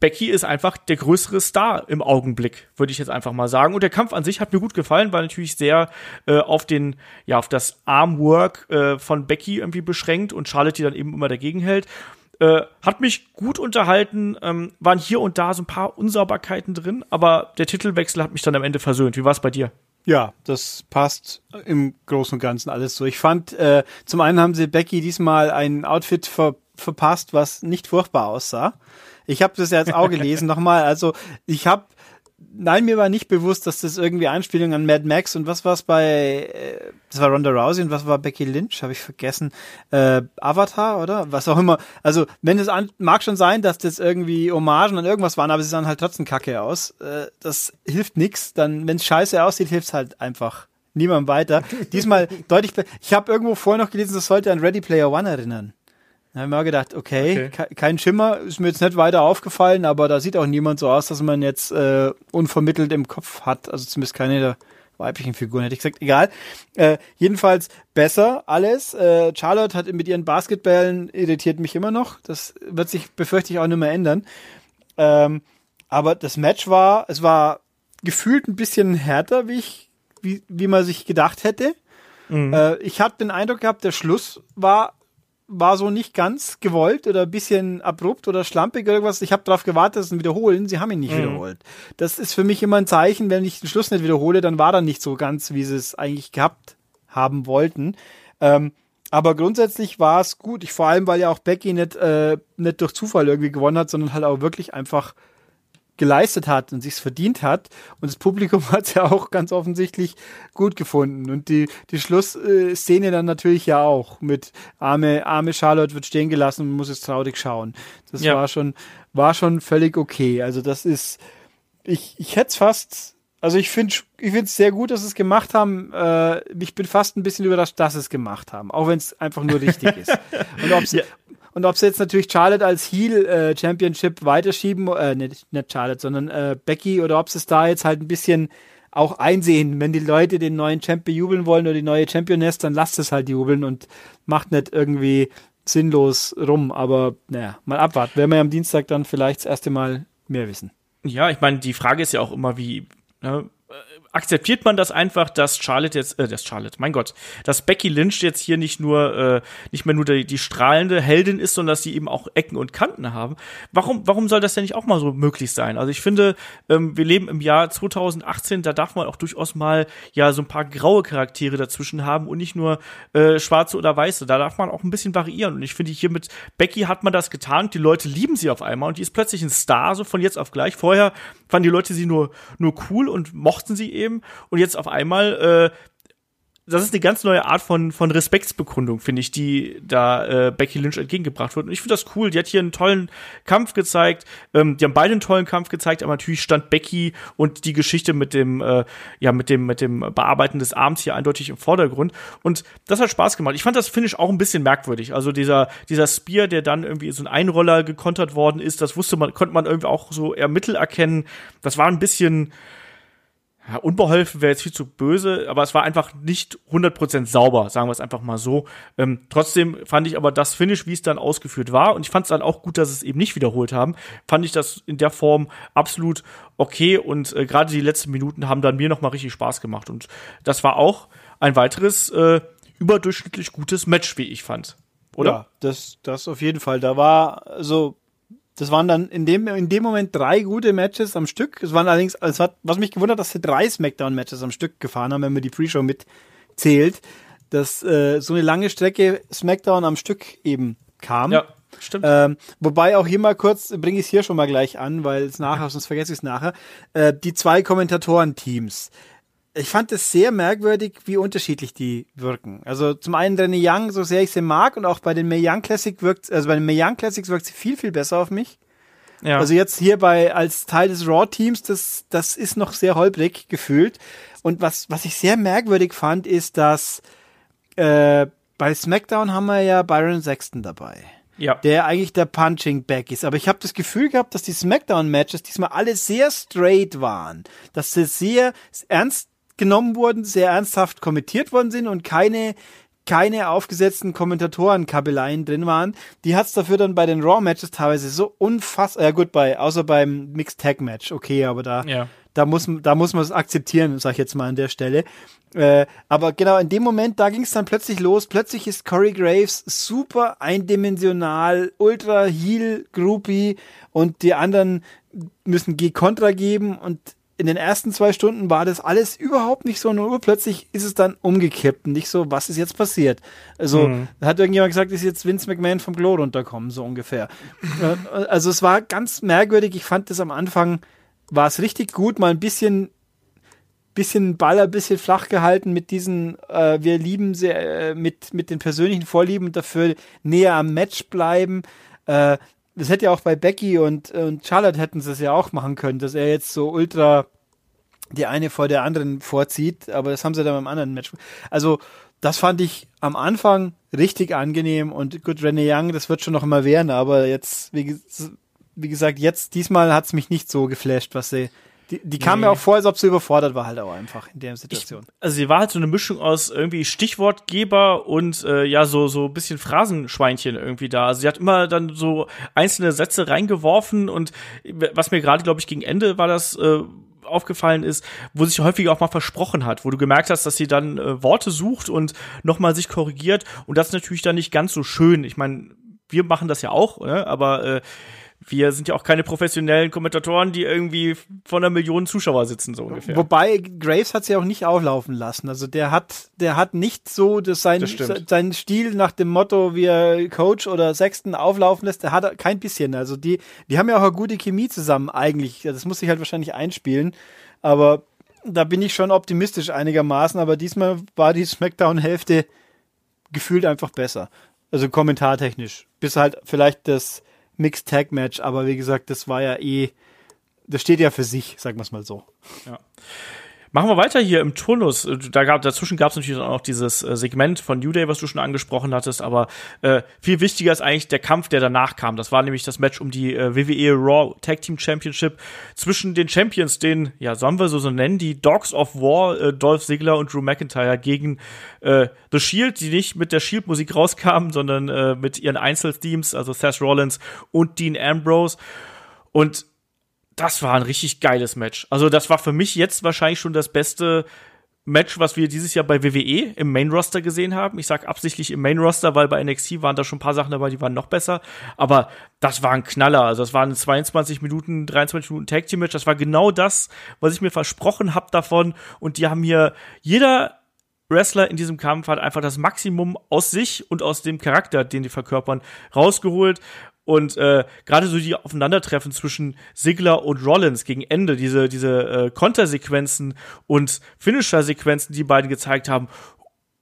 Becky ist einfach der größere Star im Augenblick, würde ich jetzt einfach mal sagen. Und der Kampf an sich hat mir gut gefallen, war natürlich sehr äh, auf den, ja, auf das Armwork äh, von Becky irgendwie beschränkt und Charlotte, die dann eben immer dagegen hält. Äh, hat mich gut unterhalten, ähm, waren hier und da so ein paar Unsauberkeiten drin, aber der Titelwechsel hat mich dann am Ende versöhnt. Wie war es bei dir? Ja, das passt im Großen und Ganzen alles so. Ich fand, äh, zum einen haben sie Becky diesmal ein Outfit ver verpasst, was nicht furchtbar aussah. Ich habe das jetzt auch gelesen nochmal. Also ich habe, nein, mir war nicht bewusst, dass das irgendwie Anspielung an Mad Max und was war es bei, äh, das war Ronda Rousey und was war Becky Lynch, habe ich vergessen, äh, Avatar oder was auch immer. Also wenn es an, mag schon sein, dass das irgendwie Hommagen an irgendwas waren, aber sie sahen halt trotzdem kacke aus. Äh, das hilft nix. Dann, wenn es scheiße aussieht, hilft's halt einfach niemandem weiter. Diesmal deutlich. Ich habe irgendwo vorher noch gelesen, das sollte an Ready Player One erinnern. Da habe ich mir gedacht, okay, Okay. ke- kein Schimmer, ist mir jetzt nicht weiter aufgefallen, aber da sieht auch niemand so aus, dass man jetzt äh, unvermittelt im Kopf hat. Also zumindest keine der weiblichen Figuren, hätte ich gesagt. Egal. Äh, jedenfalls besser alles. Äh, Charlotte hat mit ihren Basketballen irritiert mich immer noch. Das wird sich, befürchte ich, auch nicht mehr ändern. Ähm, aber das Match war, es war gefühlt ein bisschen härter, wie ich, wie, wie man sich gedacht hätte. Äh, ich hatte den Eindruck gehabt, der Schluss war war so nicht ganz gewollt oder ein bisschen abrupt oder schlampig oder irgendwas. Ich habe darauf gewartet, dass sie ihn wiederholen. Sie haben ihn nicht wiederholt. Das ist für mich immer ein Zeichen, wenn ich den Schluss nicht wiederhole, dann war er nicht so ganz, wie sie es eigentlich gehabt haben wollten. Ähm, aber grundsätzlich war es gut. Ich vor allem, weil ja auch Becky nicht, äh, nicht durch Zufall irgendwie gewonnen hat, sondern halt auch wirklich einfach geleistet hat und sich's verdient hat. Und das Publikum hat es ja auch ganz offensichtlich gut gefunden. Und die, die Schlussszene dann natürlich ja auch mit arme, arme Charlotte wird stehen gelassen und muss jetzt traurig schauen. Das Ja. war schon, war schon völlig okay. Also das ist, ich, ich hätte es fast, also ich finde ich finde es sehr gut, dass sie es gemacht haben. Äh, ich bin fast ein bisschen überrascht, dass sie es gemacht haben, auch wenn es einfach nur richtig ist. Und ob sie Ja. Und ob sie jetzt natürlich Charlotte als Heel äh, Championship weiterschieben, äh, nicht, nicht Charlotte, sondern äh, Becky, oder ob sie es da jetzt halt ein bisschen auch einsehen, wenn die Leute den neuen Champion jubeln wollen oder die neue Championess, dann lasst es halt jubeln und macht nicht irgendwie sinnlos rum. Aber naja, mal abwarten. Werden wir am Dienstag dann vielleicht das erste Mal mehr wissen. Ja, ich meine, die Frage ist ja auch immer, wie, ne, akzeptiert man das einfach, dass Charlotte jetzt, äh, das Charlotte, mein Gott, dass Becky Lynch jetzt hier nicht nur, äh, nicht mehr nur die, die strahlende Heldin ist, sondern dass sie eben auch Ecken und Kanten haben. Warum, warum soll das denn nicht auch mal so möglich sein? Also ich finde, ähm, wir leben im Jahr 2018, da darf man auch durchaus mal ja so ein paar graue Charaktere dazwischen haben und nicht nur äh, schwarze oder weiße. Da darf man auch ein bisschen variieren. Und ich finde, hier mit Becky hat man das getan die Leute lieben sie auf einmal und die ist plötzlich ein Star, so von jetzt auf gleich. Vorher fanden die Leute sie nur, nur cool und mochten sie eben. Und jetzt auf einmal, äh, das ist eine ganz neue Art von, von Respektsbekundung, finde ich, die da äh, Becky Lynch entgegengebracht wird. Und ich finde das cool. Die hat hier einen tollen Kampf gezeigt. Ähm, die haben beide einen tollen Kampf gezeigt, aber natürlich stand Becky und die Geschichte mit dem, äh, ja, mit dem, mit dem Bearbeiten des Arms hier eindeutig im Vordergrund. Und das hat Spaß gemacht. Ich fand das Finish auch ein bisschen merkwürdig. Also dieser, dieser Spear, der dann irgendwie so ein Einroller gekontert worden ist, das wusste man, konnte man irgendwie auch so eher Mittel erkennen. Das war ein bisschen, ja, unbeholfen wäre jetzt viel zu böse, aber es war einfach nicht 100% sauber, sagen wir es einfach mal so. Ähm, trotzdem fand ich aber das Finish, wie es dann ausgeführt war, und ich fand es dann auch gut, dass es eben nicht wiederholt haben, fand ich das in der Form absolut okay und äh, gerade die letzten Minuten haben dann mir nochmal richtig Spaß gemacht und das war auch ein weiteres äh, überdurchschnittlich gutes Match, wie ich fand. Oder? Ja, das, das auf jeden Fall. Da war, also das waren dann in dem, in dem Moment drei gute Matches am Stück. Es waren allerdings, es hat, was mich gewundert, dass sie drei Smackdown-Matches am Stück gefahren haben, wenn man die Pre-Show mitzählt, dass äh, so eine lange Strecke Smackdown am Stück eben kam. Ja, stimmt. Ähm, wobei auch hier mal kurz, bringe ich es hier schon mal gleich an, weil es nachher, sonst vergesse ich es nachher, äh, die zwei Kommentatoren-Teams ich fand es sehr merkwürdig, wie unterschiedlich die wirken. Also zum einen René Young, so sehr ich sie mag, und auch bei den Young Classic wirkt, also bei den Mae Young Classics wirkt sie viel, viel besser auf mich. Ja. Also jetzt hier bei, als Teil des Raw-Teams, das, das ist noch sehr holprig gefühlt. Und was, was ich sehr merkwürdig fand, ist, dass äh, bei SmackDown haben wir ja Byron Sexton dabei. Ja. Der eigentlich der Punching Bag ist. Aber ich habe das Gefühl gehabt, dass die SmackDown-Matches diesmal alle sehr straight waren. Dass sie sehr ernst genommen wurden, sehr ernsthaft kommentiert worden sind und keine keine aufgesetzten Kommentatorenkabeleien drin waren. Die hat's dafür dann bei den Raw-Matches teilweise so unfassbar, ja gut, bei, außer beim Mixed-Tag-Match, okay, aber da, ja. da muss, da muss man es akzeptieren, sag ich jetzt mal an der Stelle. Äh, aber genau in dem Moment, da ging es dann plötzlich los. Plötzlich ist Corey Graves super eindimensional, ultra heel groupie und die anderen müssen G-Kontra geben und in den ersten zwei Stunden war das alles überhaupt nicht so und urplötzlich ist es dann umgekippt und nicht so, was ist jetzt passiert? Also, mhm. hat irgendjemand gesagt, ist jetzt Vince McMahon vom Klo runterkommen, so ungefähr. Äh, also, es war ganz merkwürdig. Ich fand das am Anfang, war es richtig gut, mal ein bisschen, bisschen Baller, bisschen flach gehalten mit diesen, äh, wir lieben sie, äh, mit, mit den persönlichen Vorlieben und dafür näher am Match bleiben. Äh, das hätte ja auch bei Becky und, und Charlotte hätten sie es ja auch machen können, dass er jetzt so ultra die eine vor der anderen vorzieht, aber das haben sie dann beim anderen Match. Also, das fand ich am Anfang richtig angenehm und gut, René Young, das wird schon noch immer werden, aber jetzt, wie, wie gesagt, jetzt, diesmal hat es mich nicht so geflasht, was sie die, die kam nee. mir auch vor, als ob sie überfordert war, halt auch einfach in der Situation. Ich, also sie war halt so eine Mischung aus irgendwie Stichwortgeber und äh, ja, so, so ein bisschen Phrasenschweinchen irgendwie da. Also sie hat immer dann so einzelne Sätze reingeworfen und was mir gerade, glaube ich, gegen Ende war das. Äh, aufgefallen ist, wo sich häufiger auch mal versprochen hat, wo du gemerkt hast, dass sie dann äh, Worte sucht und nochmal sich korrigiert und das ist natürlich dann nicht ganz so schön. Ich meine, wir machen das ja auch, ne? aber äh, wir sind ja auch keine professionellen Kommentatoren, die irgendwie von einer Million Zuschauer sitzen, so ungefähr. Wobei Graves hat sie auch nicht auflaufen lassen. Also der hat, der hat nicht so das sein, das sein Stil nach dem Motto, wie er Coach oder Sexton auflaufen lässt, der hat kein bisschen. Also die, die haben ja auch eine gute Chemie zusammen eigentlich. Das muss sich halt wahrscheinlich einspielen. Aber da bin ich schon optimistisch einigermaßen. Aber diesmal war die Smackdown-Hälfte gefühlt einfach besser. Also kommentartechnisch. Bis halt vielleicht das, Mixed Tag Match, aber wie gesagt, das war ja eh, das steht ja für sich, sagen wir es mal so. Ja. Machen wir weiter hier im Turnus. Da gab, dazwischen gab es natürlich auch noch dieses äh, Segment von New Day, was du schon angesprochen hattest, aber äh, viel wichtiger ist eigentlich der Kampf, der danach kam. Das war nämlich das Match um die äh, WWE Raw Tag Team Championship zwischen den Champions, den, ja, sollen wir so, so nennen, die Dogs of War, äh, Dolph Ziggler und Drew McIntyre gegen äh, The Shield, die nicht mit der Shield-Musik rauskamen, sondern äh, mit ihren Einzelteams, also Seth Rollins und Dean Ambrose. Und das war ein richtig geiles Match. Also das war für mich jetzt wahrscheinlich schon das beste Match, was wir dieses Jahr bei WWE im Main Roster gesehen haben. Ich sag absichtlich im Main Roster, weil bei NXT waren da schon ein paar Sachen dabei, die waren noch besser. Aber das war ein Knaller. Also das waren 22 Minuten, 23 Minuten Tag Team Match. Das war genau das, was ich mir versprochen habe davon. Und die haben hier jeder Wrestler in diesem Kampf hat einfach das Maximum aus sich und aus dem Charakter, den die verkörpern, rausgeholt. Und äh, gerade so die Aufeinandertreffen zwischen Sigler und Rollins gegen Ende, diese, diese äh, Kontersequenzen und Finisher-Sequenzen, die beiden gezeigt haben,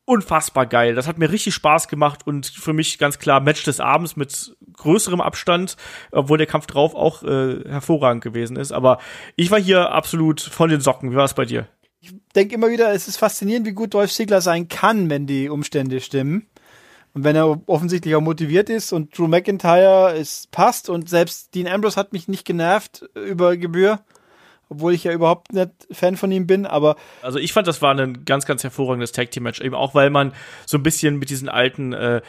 unfassbar geil. Das hat mir richtig Spaß gemacht und für mich ganz klar Match des Abends mit größerem Abstand, obwohl der Kampf drauf auch äh, hervorragend gewesen ist. Aber ich war hier absolut von den Socken. Wie war es bei dir? Ich denke immer wieder, es ist faszinierend, wie gut Dolph Ziggler sein kann, wenn die Umstände stimmen. Und wenn er offensichtlich auch motiviert ist und Drew McIntyre es passt und selbst Dean Ambrose hat mich nicht genervt über Gebühr, obwohl ich ja überhaupt nicht Fan von ihm bin, aber. Also ich fand, das war ein ganz, ganz hervorragendes Tag Team Match, eben auch weil man so ein bisschen mit diesen alten äh,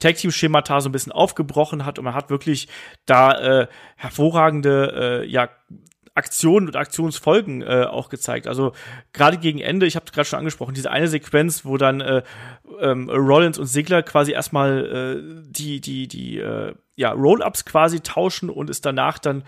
Tag Team Schemata so ein bisschen aufgebrochen hat und man hat wirklich da äh, hervorragende äh, ja Aktionen und Aktionsfolgen äh, auch gezeigt. Also gerade gegen Ende, ich habe gerade schon angesprochen, diese eine Sequenz, wo dann äh, ähm, Rollins und Sigler quasi erstmal äh, die die die äh, ja Roll-ups quasi tauschen und es danach dann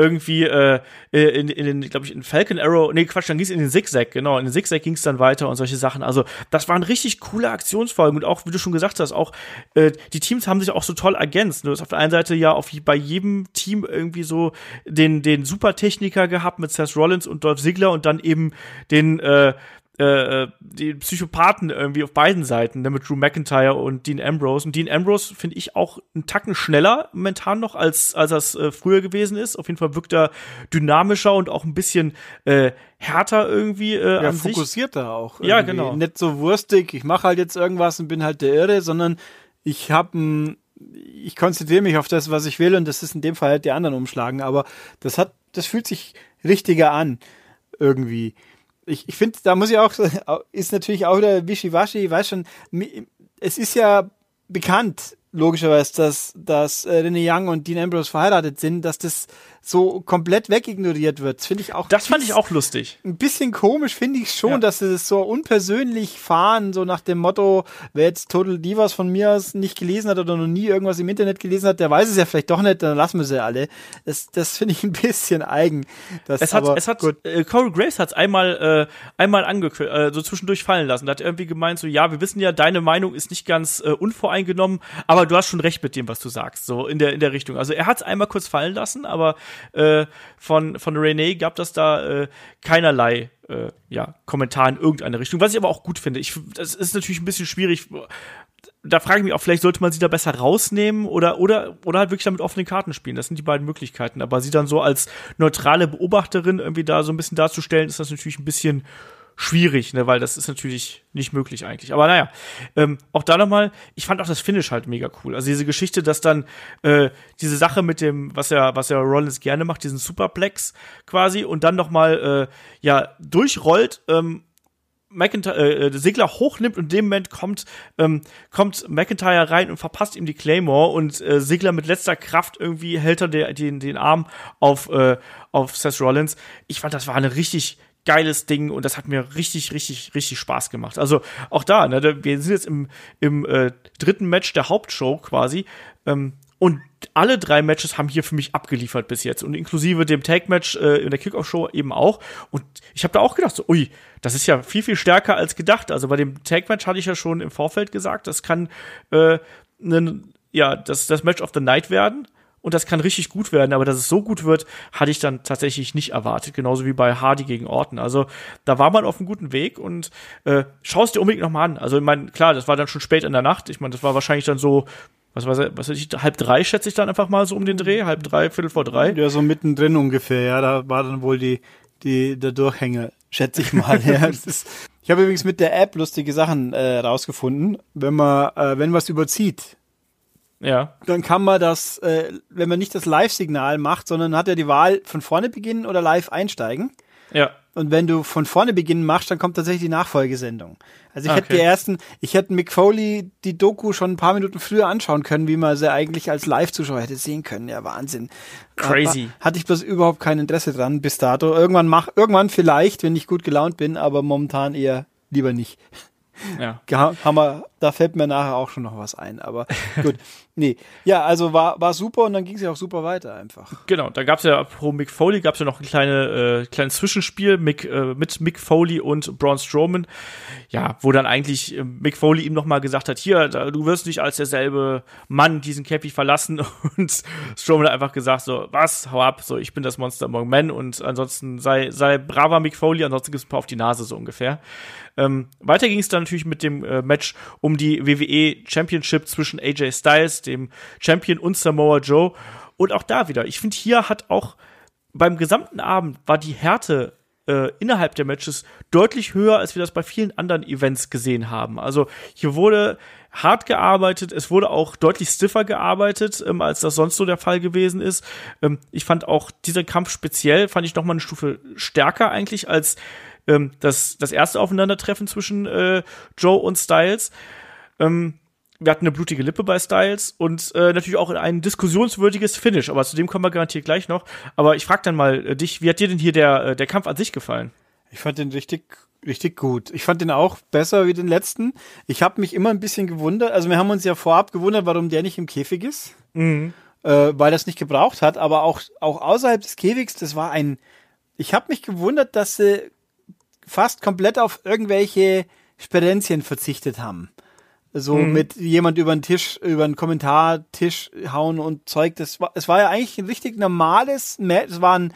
irgendwie äh, in, in den, glaube ich, in Falcon Arrow, nee, Quatsch, dann ging es in den Zigzag, genau, in den Zigzag ging es dann weiter und solche Sachen. Also, das waren richtig coole Aktionsfolgen und auch, wie du schon gesagt hast, auch äh, die Teams haben sich auch so toll ergänzt. Du hast auf der einen Seite ja auf, bei jedem Team irgendwie so den, den Supertechniker gehabt mit Seth Rollins und Dolph Ziggler und dann eben den, äh, äh, äh, die Psychopathen irgendwie auf beiden Seiten, ne, mit Drew McIntyre und Dean Ambrose. Und Dean Ambrose finde ich auch einen Tacken schneller momentan noch, als, als das äh, früher gewesen ist. Auf jeden Fall wirkt er dynamischer und auch ein bisschen äh, härter irgendwie äh, ja, an fokussierter sich. auch. Irgendwie. Ja, genau. Nicht so wurstig, ich mache halt jetzt irgendwas und bin halt der Irre, sondern ich habe ein ich konzentriere mich auf das, was ich will, und das ist in dem Fall halt die anderen umschlagen, aber das hat, das fühlt sich richtiger an, irgendwie ich, ich finde, da muss ich auch, ist natürlich auch wieder Wischiwaschi, weiß schon, es ist ja bekannt, logischerweise, dass, dass äh, René Young und Dean Ambrose verheiratet sind, dass das so komplett wegignoriert wird. Das finde ich auch. Das fand ich auch lustig. Ein bisschen komisch finde ich schon, ja. dass sie das so unpersönlich fahren, so nach dem Motto, wer jetzt Total Divas von mir aus nicht gelesen hat oder noch nie irgendwas im Internet gelesen hat, der weiß es ja vielleicht doch nicht, dann lassen wir sie alle. Das, das finde ich ein bisschen eigen. Das es hat, aber, es hat, gut. Äh, Corey Graves hat es einmal, äh, einmal angekündigt, äh, so zwischendurch fallen lassen. Da hat irgendwie gemeint, so, ja, wir wissen ja, deine Meinung ist nicht ganz äh, unvoreingenommen, aber du hast schon recht mit dem, was du sagst, so in der, in der Richtung. Also er hat es einmal kurz fallen lassen, aber äh, von, von Renee gab das da äh, keinerlei äh, ja, Kommentar in irgendeine Richtung, was ich aber auch gut finde. Ich, das ist natürlich ein bisschen schwierig. Da frage ich mich auch, vielleicht sollte man sie da besser rausnehmen oder, oder, oder halt wirklich damit offenen Karten spielen. Das sind die beiden Möglichkeiten. Aber sie dann so als neutrale Beobachterin irgendwie da so ein bisschen darzustellen, ist das natürlich ein bisschen schwierig, ne, weil das ist natürlich nicht möglich eigentlich. Aber naja, ähm, auch da nochmal, ich fand auch das Finish halt mega cool. Also diese Geschichte, dass dann äh, diese Sache mit dem, was ja, was ja Rollins gerne macht, diesen Superplex quasi und dann nochmal äh, ja durchrollt, ähm, McIntyre, äh, äh, Sigler hochnimmt und in dem Moment kommt, ähm, kommt McIntyre rein und verpasst ihm die Claymore und äh, Sigler mit letzter Kraft irgendwie hält er den, den, den Arm auf, äh, auf Seth Rollins. Ich fand, das war eine richtig geiles Ding und das hat mir richtig, richtig, richtig Spaß gemacht. Also auch da, ne, wir sind jetzt im, im äh, dritten Match der Hauptshow quasi ähm, und alle drei Matches haben hier für mich abgeliefert bis jetzt und inklusive dem Tag-Match äh, in der Kickoff-Show eben auch. Und ich habe da auch gedacht, so, ui, das ist ja viel, viel stärker als gedacht. Also bei dem Tag-Match hatte ich ja schon im Vorfeld gesagt, das kann äh, ne, ja, das, das Match of the Night werden und das kann richtig gut werden, aber dass es so gut wird, hatte ich dann tatsächlich nicht erwartet, genauso wie bei Hardy gegen Orton. Also da war man auf einem guten Weg und äh, schau es dir unbedingt nochmal an. Also ich meine, klar, das war dann schon spät in der Nacht. Ich meine, das war wahrscheinlich dann so, was weiß ich, was weiß ich, halb drei schätze ich dann einfach mal so um den Dreh, halb drei, viertel vor drei. Ja, so mittendrin ungefähr, ja, da war dann wohl die, die, der Durchhänger schätze ich mal. ja, ist, ich habe übrigens mit der App lustige Sachen äh, rausgefunden. Wenn man, äh, wenn was überzieht, ja. dann kann man das, äh, wenn man nicht das Live-Signal macht, sondern hat er die Wahl von vorne beginnen oder live einsteigen. Ja. Und wenn du von vorne beginnen machst, dann kommt tatsächlich die Nachfolgesendung. Also ich Okay. hätte die ersten, ich hätte Mick Foley die Doku schon ein paar Minuten früher anschauen können, wie man sie eigentlich als Live-Zuschauer hätte sehen können. Ja, Wahnsinn. Crazy. Aber Hatte ich bloß überhaupt kein Interesse dran bis dato. Irgendwann mach, irgendwann vielleicht, wenn ich gut gelaunt bin, aber momentan eher lieber nicht. Ja. Haben wir, da fällt mir nachher auch schon noch was ein, aber gut. Nee. Ja, also war, war super und dann ging es ja auch super weiter einfach. Genau, da gab's ja pro Mick Foley gab's ja noch ein kleine, äh, kleines Zwischenspiel Mick, äh, mit Mick Foley und Braun Strowman. Ja, wo dann eigentlich äh, Mick Foley ihm nochmal gesagt hat, hier, da, du wirst nicht als derselbe Mann diesen Käfig verlassen und Strowman hat einfach gesagt so, was, hau ab, so, ich bin das Monster Among Men und ansonsten sei, sei braver Mick Foley, ansonsten gibt's ein paar auf die Nase so ungefähr. Ähm, weiter ging es dann natürlich mit dem äh, Match um die WWE Championship zwischen AJ Styles, dem Champion, und Samoa Joe. Und auch da wieder, ich finde, hier hat auch beim gesamten Abend war die Härte äh, innerhalb der Matches deutlich höher, als wir das bei vielen anderen Events gesehen haben. Also hier wurde hart gearbeitet, es wurde auch deutlich stiffer gearbeitet, ähm, als das sonst so der Fall gewesen ist. Ähm, ich fand auch diesen Kampf speziell, fand ich noch mal eine Stufe stärker eigentlich als ähm, das, das erste Aufeinandertreffen zwischen äh, Joe und Styles. Ähm, wir hatten eine blutige Lippe bei Styles und äh, natürlich auch ein diskussionswürdiges Finish, aber zu dem kommen wir garantiert gleich noch. Aber ich frage dann mal äh, dich, wie hat dir denn hier der, äh, der Kampf an sich gefallen? Ich fand den richtig, richtig gut. Ich fand den auch besser wie den letzten. Ich habe mich immer ein bisschen gewundert. Also wir haben uns ja vorab gewundert, warum der nicht im Käfig ist, äh, weil das nicht gebraucht hat. Aber auch, auch außerhalb des Käfigs, das war ein. Ich habe mich gewundert, dass sie fast komplett auf irgendwelche Sperenzien verzichtet haben. So mit jemand über den Tisch, über einen Kommentartisch hauen und Zeug. Das war, es war ja eigentlich ein richtig normales Match. Es war ein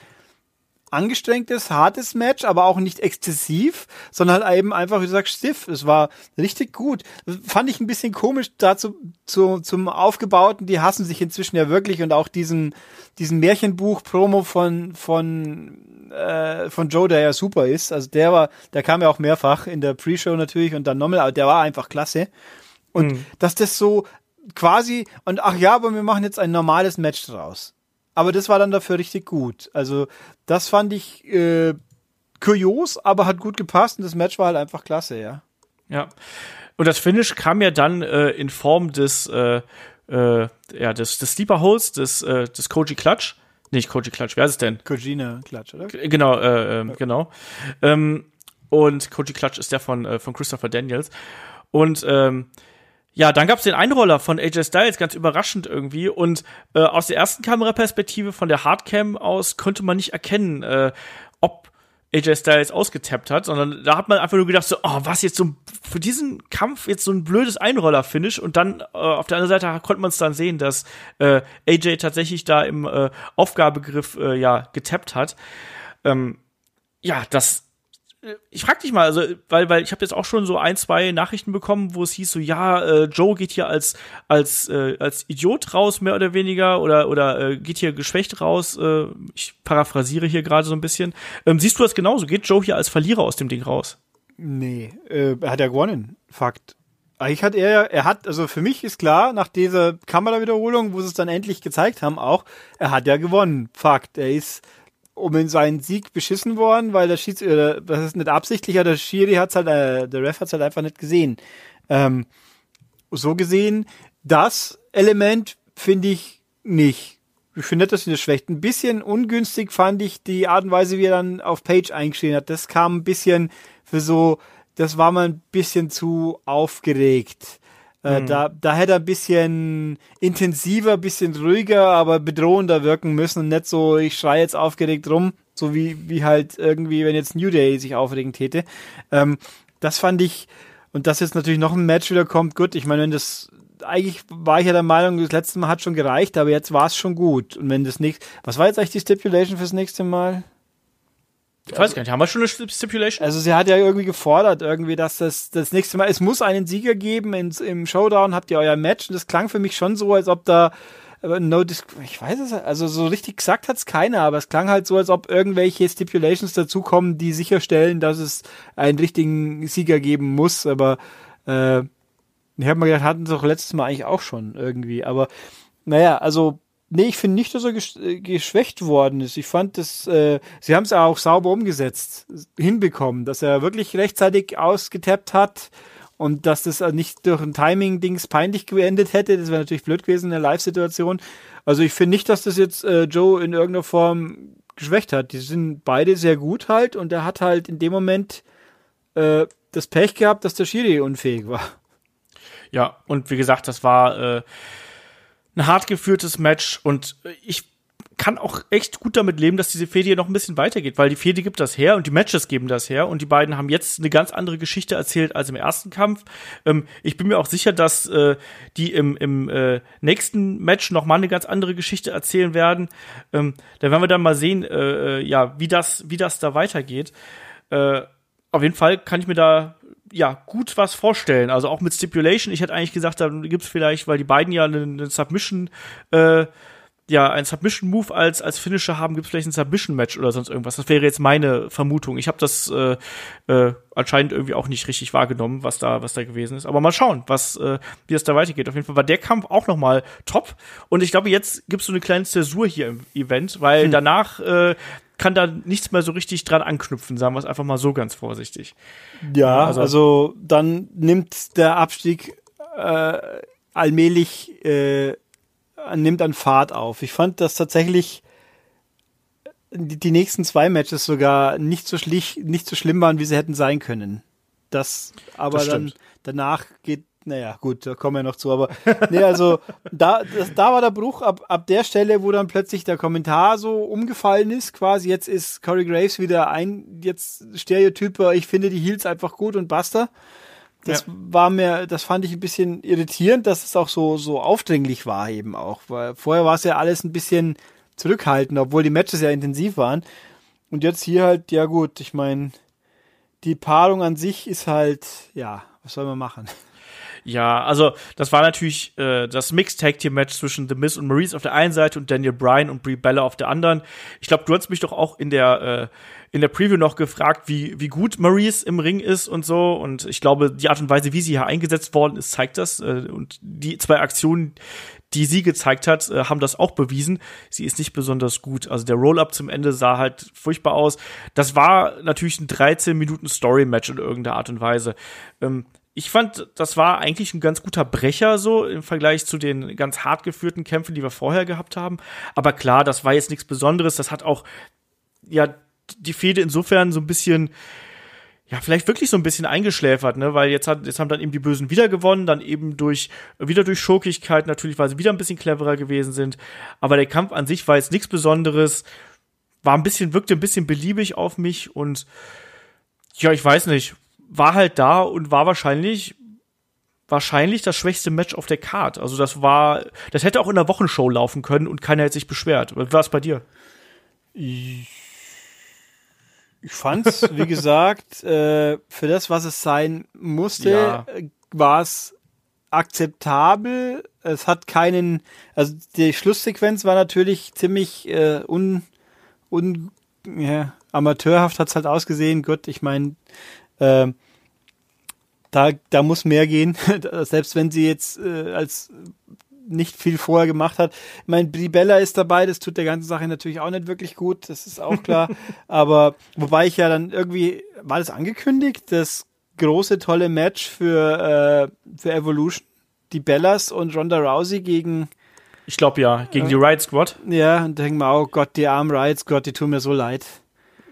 angestrengtes, hartes Match, aber auch nicht exzessiv, sondern halt eben einfach, wie du sagst, stiff. Es war richtig gut. Das fand ich ein bisschen komisch dazu zu, zum Aufgebauten. Die hassen sich inzwischen ja wirklich und auch diesen, diesen Märchenbuch-Promo von, von, äh, von Joe, der ja super ist. Also der war, der kam ja auch mehrfach in der Pre-Show natürlich und dann nochmal, aber der war einfach klasse. Und dass das so quasi, und ach ja, aber wir machen jetzt ein normales Match draus. Aber das war dann dafür richtig gut. Also, das fand ich äh, kurios, aber hat gut gepasst und das Match war halt einfach klasse, ja. Ja. Und das Finish kam ja dann äh, in Form des, äh, äh, ja, des, des Sleeper Holes, des, äh, des Koji Clutch. Nicht Koji Clutch, wer ist es denn? Kojina Klatsch, oder? G- Genau, äh, ähm, genau. Ähm, und Koji Clutch ist der von, äh, von Christopher Daniels. Und ähm, ja, dann gab's den Einroller von AJ Styles, ganz überraschend irgendwie. Und äh, aus der ersten Kameraperspektive von der Hardcam aus konnte man nicht erkennen, äh, ob AJ Styles ausgetappt hat, sondern da hat man einfach nur gedacht, so, oh, was jetzt so für diesen Kampf jetzt so ein blödes Einroller-Finish und dann äh, auf der anderen Seite konnte man es dann sehen, dass äh, AJ tatsächlich da im äh, Aufgabegriff äh, ja getappt hat. Ähm, ja, das ich frag dich mal, also, weil, weil ich habe jetzt auch schon so ein, zwei Nachrichten bekommen, wo es hieß so, ja, äh, Joe geht hier als als äh, als Idiot raus, mehr oder weniger, oder oder äh, geht hier geschwächt raus. Äh, ich paraphrasiere hier gerade so ein bisschen. Ähm, siehst du das genauso? Geht Joe hier als Verlierer aus dem Ding raus? Nee, äh, er hat ja gewonnen. Fakt. Eigentlich hat er, er hat, also für mich ist klar, nach dieser Kamerawiederholung, wo sie es dann endlich gezeigt haben, auch, er hat ja gewonnen. Fakt. Er ist um in seinen Sieg beschissen worden, weil der Schieds, äh, das ist nicht absichtlich, aber der Schiri hat's halt, äh, der Ref hat's halt einfach nicht gesehen. Ähm, so gesehen, das Element finde ich nicht. Ich finde nicht, dass sie das schwächt. Ein bisschen ungünstig fand ich die Art und Weise, wie er dann auf Page eingeschrieben hat. Das kam ein bisschen für so, das war mal ein bisschen zu aufgeregt. Äh, da, da hätte er ein bisschen intensiver, ein bisschen ruhiger, aber bedrohender wirken müssen und nicht so, ich schreie jetzt aufgeregt rum, so wie, wie halt irgendwie, wenn jetzt New Day sich aufregen täte. Ähm, das fand ich, und dass jetzt natürlich noch ein Match wieder kommt, gut, ich meine, wenn das, eigentlich war ich ja der Meinung, das letzte Mal hat schon gereicht, aber jetzt war es schon gut. Und wenn das nächste, was war jetzt eigentlich die Stipulation fürs nächste Mal? Ich weiß gar nicht, haben wir schon eine Stipulation? Also sie hat ja irgendwie gefordert, irgendwie, dass das das nächste Mal, es muss einen Sieger geben ins, im Showdown, habt ihr euer Match. Und das klang für mich schon so, als ob da aber no ich weiß es, also so richtig gesagt hat's keiner, aber es klang halt so, als ob irgendwelche Stipulations dazukommen, die sicherstellen, dass es einen richtigen Sieger geben muss, aber äh, ich habe mir gedacht, hatten sie doch letztes Mal eigentlich auch schon irgendwie, aber naja, also Nee, ich finde nicht, dass er gesch äh, geschwächt worden ist. Ich fand das, äh, sie haben es auch sauber umgesetzt, hinbekommen, dass er wirklich rechtzeitig ausgetappt hat und dass das nicht durch ein Timing-Dings peinlich geendet hätte. Das wäre natürlich blöd gewesen in der Live-Situation. Also ich finde nicht, dass das jetzt äh, Joe in irgendeiner Form geschwächt hat. Die sind beide sehr gut halt und er hat halt in dem Moment äh, das Pech gehabt, dass der Schiri unfähig war. Ja, und wie gesagt, das war äh, ein hart geführtes Match und ich kann auch echt gut damit leben, dass diese Fehde hier noch ein bisschen weitergeht, weil die Fehde gibt das her und die Matches geben das her und die beiden haben jetzt eine ganz andere Geschichte erzählt als im ersten Kampf. Ähm, ich bin mir auch sicher, dass äh, die im, im äh, nächsten Match noch mal eine ganz andere Geschichte erzählen werden. Ähm, da werden wir dann mal sehen, äh, äh ja, wie das, wie das da weitergeht. Äh, auf jeden Fall kann ich mir da ja, gut was vorstellen. Also auch mit Stipulation. Ich hätte eigentlich gesagt, da gibt's vielleicht, weil die beiden ja eine, eine Submission, äh, ja, ein Submission-Move als, als Finisher haben, gibt's vielleicht ein Submission-Match oder sonst irgendwas. Das wäre jetzt meine Vermutung. Ich habe das äh, äh, anscheinend irgendwie auch nicht richtig wahrgenommen, was da, was da gewesen ist. Aber mal schauen, was, äh, wie es da weitergeht. Auf jeden Fall war der Kampf auch noch mal top. Und ich glaube, jetzt gibt's so eine kleine Zäsur hier im Event, weil hm. danach äh, kann da nichts mehr so richtig dran anknüpfen, sagen wir es einfach mal so ganz vorsichtig. Ja, also, also dann nimmt der Abstieg äh, allmählich äh, nimmt an Fahrt auf. Ich fand das tatsächlich die, die nächsten zwei Matches sogar nicht so, schlich, nicht so schlimm waren, wie sie hätten sein können. Das, aber das dann danach geht naja, gut, da kommen wir noch zu, aber nee, also da, das, da war der Bruch ab, ab der Stelle, wo dann plötzlich der Kommentar so umgefallen ist, quasi jetzt ist Corey Graves wieder ein, jetzt Stereotyper, ich finde die Heels einfach gut und basta. Das ja. war mir, das fand ich ein bisschen irritierend, dass es auch so, so aufdringlich war eben auch, weil vorher war es ja alles ein bisschen zurückhaltend, obwohl die Matches ja intensiv waren. Und jetzt hier halt, ja gut, ich meine, die Paarung an sich ist halt, ja, was soll man machen? Ja, also das war natürlich äh, das Mixed Tag Team Match zwischen The Miz und Maurice auf der einen Seite und Daniel Bryan und Brie Bella auf der anderen. Ich glaube, du hast mich doch auch in der äh, in der Preview noch gefragt, wie wie gut Maurice im Ring ist und so. Und ich glaube, die Art und Weise, wie sie hier eingesetzt worden ist, zeigt das. Äh, und die zwei Aktionen, die sie gezeigt hat, äh, haben das auch bewiesen. Sie ist nicht besonders gut. Also der Roll-up zum Ende sah halt furchtbar aus. Das war natürlich ein 13 Minuten Story-Match in irgendeiner Art und Weise. Ähm, ich fand, das war eigentlich ein ganz guter Brecher so im Vergleich zu den ganz hart geführten Kämpfen, die wir vorher gehabt haben. Aber klar, das war jetzt nichts Besonderes. Das hat auch, ja, die Fehde insofern so ein bisschen, ja, vielleicht wirklich so ein bisschen eingeschläfert, ne, weil jetzt hat, jetzt haben dann eben die Bösen wieder gewonnen, dann eben durch, wieder durch Schurkigkeit natürlich, weil sie wieder ein bisschen cleverer gewesen sind. Aber der Kampf an sich war jetzt nichts Besonderes, war ein bisschen, wirkte ein bisschen beliebig auf mich und, ja, ich weiß nicht, war halt da und war wahrscheinlich wahrscheinlich das schwächste Match auf der Card. Also das war, das hätte auch in der Wochenshow laufen können und keiner hätte sich beschwert. War es bei dir? Ich, ich fand's, wie gesagt, äh, für das, was es sein musste, ja. war es akzeptabel. Es hat keinen, also die Schlusssequenz war natürlich ziemlich äh, un, un ja, amateurhaft hat's halt ausgesehen. Gut, ich meine, äh, da, da muss mehr gehen, selbst wenn sie jetzt äh, als nicht viel vorher gemacht hat. Ich meine, Bella ist dabei, das tut der ganzen Sache natürlich auch nicht wirklich gut, das ist auch klar. Aber wobei ich ja dann irgendwie, war das angekündigt, das große, tolle Match für, äh, für Evolution? Die Bellas und Ronda Rousey gegen ich glaube ja, gegen äh, die Riot Squad. Ja, und denken wir, oh Gott, die armen Riot Squad, die tun mir so leid.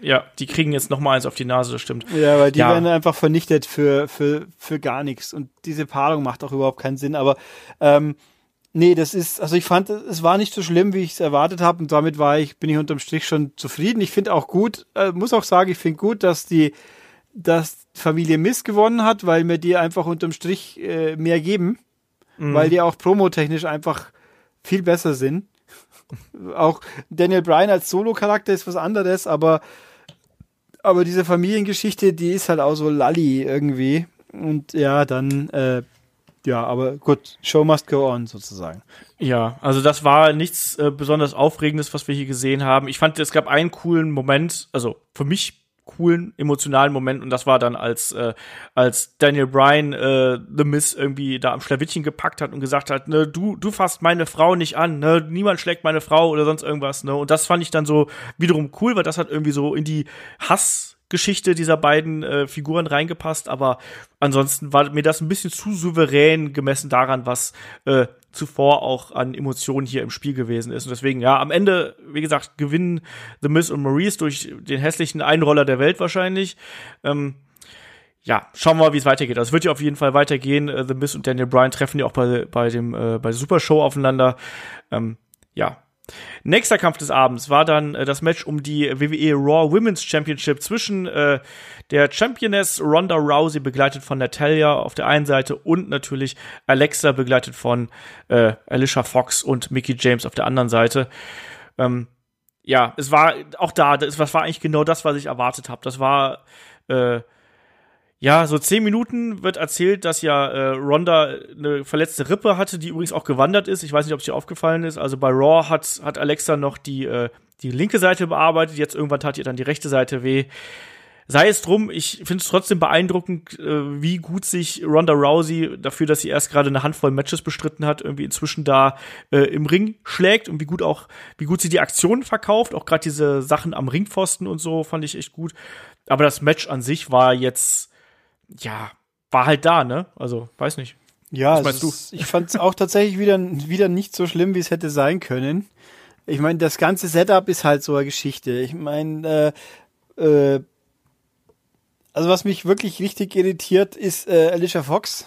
Ja, die kriegen jetzt noch mal eins auf die Nase, das stimmt. Ja, weil die ja. werden einfach vernichtet für, für, für gar nichts. Und diese Paarung macht auch überhaupt keinen Sinn. Aber ähm, nee, das ist, also ich fand, es war nicht so schlimm, wie ich es erwartet habe. Und damit war ich, bin ich unterm Strich schon zufrieden. Ich finde auch gut, äh, muss auch sagen, ich finde gut, dass die, dass Familie Miss gewonnen hat, weil mir die einfach unterm Strich äh, mehr geben. Mhm. Weil die auch promotechnisch einfach viel besser sind. auch Daniel Bryan als Solo-Charakter ist was anderes, aber aber diese Familiengeschichte, die ist halt auch so lalli irgendwie. Und ja, dann, äh, Ja, aber gut, Show must go on sozusagen. Ja, also das war nichts äh, besonders Aufregendes, was wir hier gesehen haben. Ich fand, es gab einen coolen Moment, also für mich coolen emotionalen Moment und das war dann als äh, als Daniel Bryan äh, The Miss irgendwie da am Schlawittchen gepackt hat und gesagt hat, ne, du du fasst meine Frau nicht an, ne, niemand schlägt meine Frau oder sonst irgendwas, ne? Und das fand ich dann so wiederum cool, weil das hat irgendwie so in die Hass Geschichte dieser beiden äh, Figuren reingepasst, aber ansonsten war mir das ein bisschen zu souverän gemessen daran, was äh, zuvor auch an Emotionen hier im Spiel gewesen ist. Und deswegen, ja, am Ende, wie gesagt, gewinnen The Miz und Maurice durch den hässlichen Einroller der Welt wahrscheinlich. Ähm, ja, schauen wir mal, wie es weitergeht. Also es wird ja auf jeden Fall weitergehen. Äh, The Miz und Daniel Bryan treffen ja auch bei, bei dem äh, bei Super Show aufeinander. Ähm, ja, Nächster Kampf des Abends war dann äh, das Match um die WWE Raw Women's Championship zwischen äh, der Championess Ronda Rousey, begleitet von Natalia auf der einen Seite, und natürlich Alexa, begleitet von äh, Alicia Fox und Mickey James auf der anderen Seite. Ähm, ja, es war auch da, das, war eigentlich genau das, was ich erwartet habe. Das war äh, ja, so zehn Minuten wird erzählt, dass ja äh, Ronda eine verletzte Rippe hatte, die übrigens auch gewandert ist. Ich weiß nicht, ob es dir aufgefallen ist. Also bei Raw hat, hat Alexa noch die, äh, die linke Seite bearbeitet. Jetzt irgendwann tat ihr dann die rechte Seite weh. Sei es drum, ich finde es trotzdem beeindruckend, äh, wie gut sich Ronda Rousey dafür, dass sie erst gerade eine Handvoll Matches bestritten hat, irgendwie inzwischen da äh, im Ring schlägt und wie gut auch, wie gut sie die Aktionen verkauft. Auch gerade diese Sachen am Ringpfosten und so fand ich echt gut. Aber das Match an sich war jetzt ja, war halt da, ne? Also, weiß nicht. Ja, ist, ich fand es auch tatsächlich wieder, wieder nicht so schlimm, wie es hätte sein können. Ich meine, das ganze Setup ist halt so eine Geschichte. Ich meine, äh, äh, also was mich wirklich richtig irritiert, ist äh, Alicia Fox.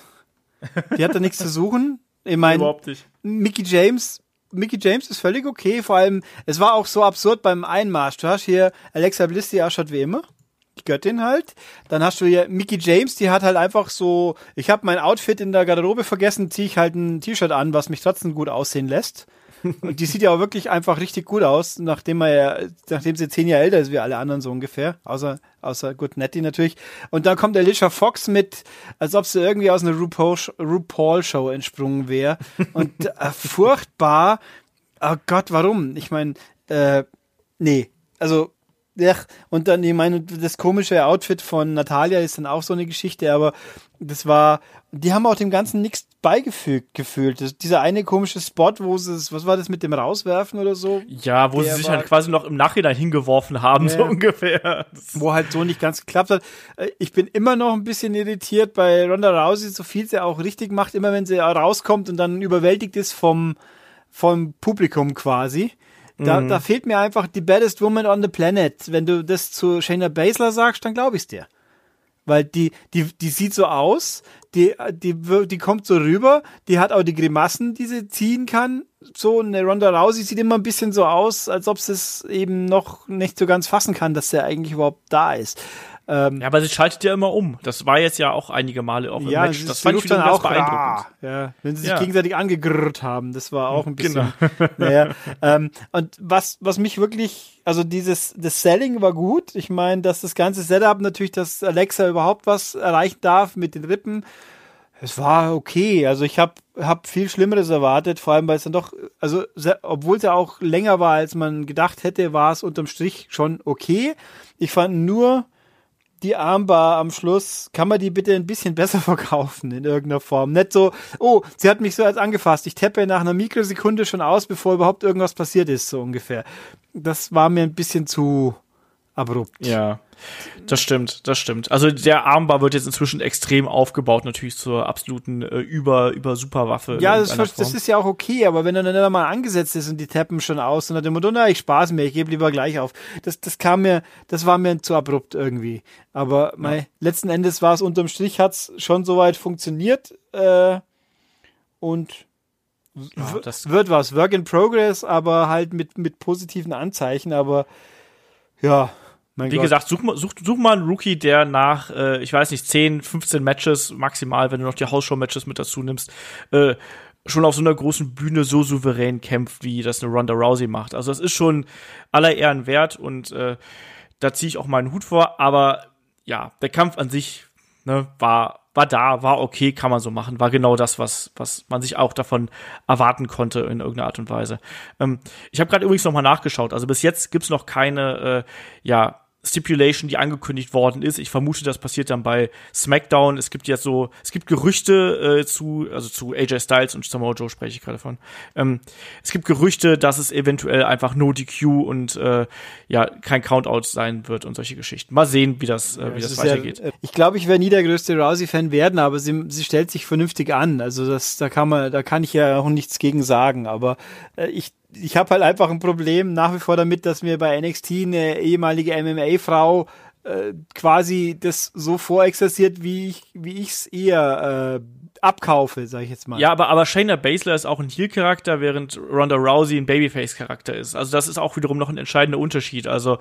Die hat da nichts zu suchen. Ich meine, überhaupt nicht. Mickey James, Mickey James ist völlig okay. Vor allem, es war auch so absurd beim Einmarsch. Du hast hier Alexa Bliss, die ausschaut wie immer die Göttin halt. Dann hast du ja Mickey James, die hat halt einfach so, ich habe mein Outfit in der Garderobe vergessen, ziehe ich halt ein T-Shirt an, was mich trotzdem gut aussehen lässt. Und die sieht ja auch wirklich einfach richtig gut aus, nachdem er ja, nachdem sie zehn Jahre älter ist wie alle anderen so ungefähr, außer außer gut Nettie natürlich. Und dann kommt Alicia Fox mit, als ob sie irgendwie aus einer RuPaul Show entsprungen wäre und äh, furchtbar. Oh Gott, warum? Ich meine, äh, nee, also ja, und dann, ich meine, das komische Outfit von Natalia ist dann auch so eine Geschichte, aber das war, die haben auch dem Ganzen nichts beigefügt gefühlt. Das, dieser eine komische Spot, wo sie es, was war das mit dem Rauswerfen oder so? Ja, wo sie sich halt quasi noch im Nachhinein hingeworfen haben, ja, so ungefähr. Wo halt so nicht ganz geklappt hat. Äh, ich bin immer noch ein bisschen irritiert bei Ronda Rousey, so viel sie auch richtig macht, immer wenn sie rauskommt und dann überwältigt ist vom, vom Publikum quasi da, mhm. da fehlt mir einfach die baddest woman on the planet. Wenn du das zu Shayna Baszler sagst, dann glaube ich's dir. Weil die, die, die sieht so aus, die, die, die kommt so rüber, die hat auch die Grimassen, die sie ziehen kann. So, eine Ronda Rousey sieht immer ein bisschen so aus, als ob sie es eben noch nicht so ganz fassen kann, dass sie eigentlich überhaupt da ist. Ähm, ja, aber sie schaltet ja immer um. Das war jetzt ja auch einige Male auch im ja, Match. Das fand ich dann auch beeindruckend. Ja, wenn sie sich ja. gegenseitig angegrrrt haben, das war auch ein bisschen. Genau. naja, ähm, und was, was mich wirklich, also dieses, das Selling war gut. Ich meine, dass das ganze Setup natürlich, dass Alexa überhaupt was erreichen darf mit den Rippen. Es war okay. Also ich habe hab viel Schlimmeres erwartet, vor allem weil es dann doch, also obwohl es ja auch länger war, als man gedacht hätte, war es unterm Strich schon okay. Ich fand nur, die Armbar am Schluss, kann man die bitte ein bisschen besser verkaufen in irgendeiner Form? Nicht so, oh, sie hat mich so als angefasst. Ich teppe nach einer Mikrosekunde schon aus, bevor überhaupt irgendwas passiert ist, so ungefähr. Das war mir ein bisschen zu abrupt. Ja. Das stimmt, das stimmt. Also der Armbar wird jetzt inzwischen extrem aufgebaut, natürlich zur absoluten äh, über über Superwaffe. Ja, das, das, ist ja auch okay, aber wenn er dann mal angesetzt ist und die tappen schon aus und dann dem Motto, na, ich spaß mir, ich gebe lieber gleich auf. Das das kam mir, das war mir zu abrupt irgendwie. Aber ja. mei, letzten Endes war es unterm Strich hat's schon soweit funktioniert äh, und ja, das wird was, Work in Progress, aber halt mit mit positiven Anzeichen, aber ja, mein Wie Gott. gesagt, such, such, such mal einen Rookie, der nach, äh, ich weiß nicht, 10, 15 Matches maximal, wenn du noch die Hausshow-Matches mit dazu nimmst, äh, schon auf so einer großen Bühne so souverän kämpft, wie das eine Ronda Rousey macht. Also das ist schon aller Ehren wert und äh, da ziehe ich auch meinen Hut vor. Aber ja, der Kampf an sich ne, war war da, war okay, kann man so machen, war genau das, was, was man sich auch davon erwarten konnte in irgendeiner Art und Weise. Ähm, ich habe gerade übrigens nochmal nachgeschaut, also bis jetzt gibt's noch keine, äh, ja, Stipulation, die angekündigt worden ist. Ich vermute, das passiert dann bei SmackDown. Es gibt ja so, es gibt Gerüchte äh, zu, also zu AJ Styles und Samoa Joe spreche ich gerade von. Ähm, es gibt Gerüchte, dass es eventuell einfach No DQ und äh, ja kein Countout sein wird und solche Geschichten. Mal sehen, wie das, äh, wie das, das weitergeht. Ja, ich glaube, ich werde nie der größte Rousey-Fan werden, aber sie, sie stellt sich vernünftig an. Also das, da kann man, da kann ich ja auch nichts gegen sagen. Aber äh, ich ich habe halt einfach ein Problem nach wie vor damit, dass mir bei NXT eine ehemalige MMA-Frau äh, quasi das so vorexerziert, wie ich wie ich's eher äh, abkaufe, sag ich jetzt mal. Ja, aber aber Shayna Baszler ist auch ein Heel-Charakter, während Ronda Rousey ein Babyface-Charakter ist. Also das ist auch wiederum noch ein entscheidender Unterschied. Also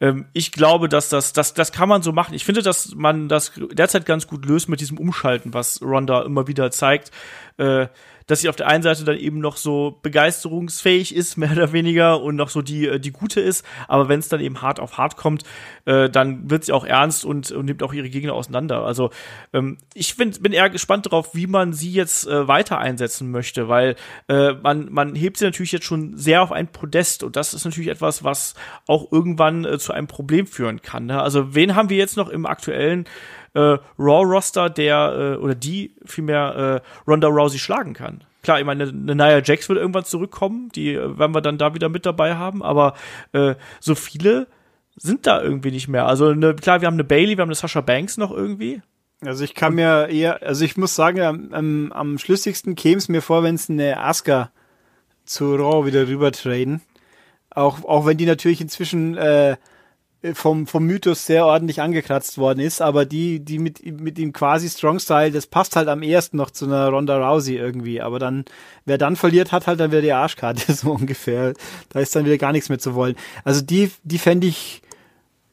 ähm, ich glaube, dass das das das kann man so machen. Ich finde, dass man das derzeit ganz gut löst mit diesem Umschalten, was Ronda immer wieder zeigt. Äh, dass sie auf der einen Seite dann eben noch so begeisterungsfähig ist, mehr oder weniger, und noch so die, äh, die gute ist. Aber wenn es dann eben hart auf hart kommt, äh, dann wird sie auch ernst und, und nimmt auch ihre Gegner auseinander. Also ähm, ich find, bin eher gespannt darauf, wie man sie jetzt äh, weiter einsetzen möchte, weil äh, man, man hebt sie natürlich jetzt schon sehr auf ein Podest und das ist natürlich etwas, was auch irgendwann äh, zu einem Problem führen kann. Ne? Also wen haben wir jetzt noch im aktuellen äh, Raw-Roster, der äh, oder die vielmehr äh, Ronda Rousey schlagen kann. Klar, ich meine, eine Nia Jax wird irgendwann zurückkommen, die äh, werden wir dann da wieder mit dabei haben, aber äh, so viele sind da irgendwie nicht mehr. Also ne, klar, wir haben eine Bailey, wir haben eine Sasha Banks noch irgendwie. Also ich kann mir eher, also ich muss sagen, am, am, am schlüssigsten käme es mir vor, wenn es eine Asuka zu Raw wieder rüber traden. Auch, auch wenn die natürlich inzwischen äh, vom, vom Mythos sehr ordentlich angekratzt worden ist, aber die, die mit, mit dem quasi Strong Style, das passt halt am ersten noch zu einer Ronda Rousey irgendwie. Aber dann, wer dann verliert, hat halt dann wieder die Arschkarte, so ungefähr. Da ist dann wieder gar nichts mehr zu wollen. Also die, die fände ich,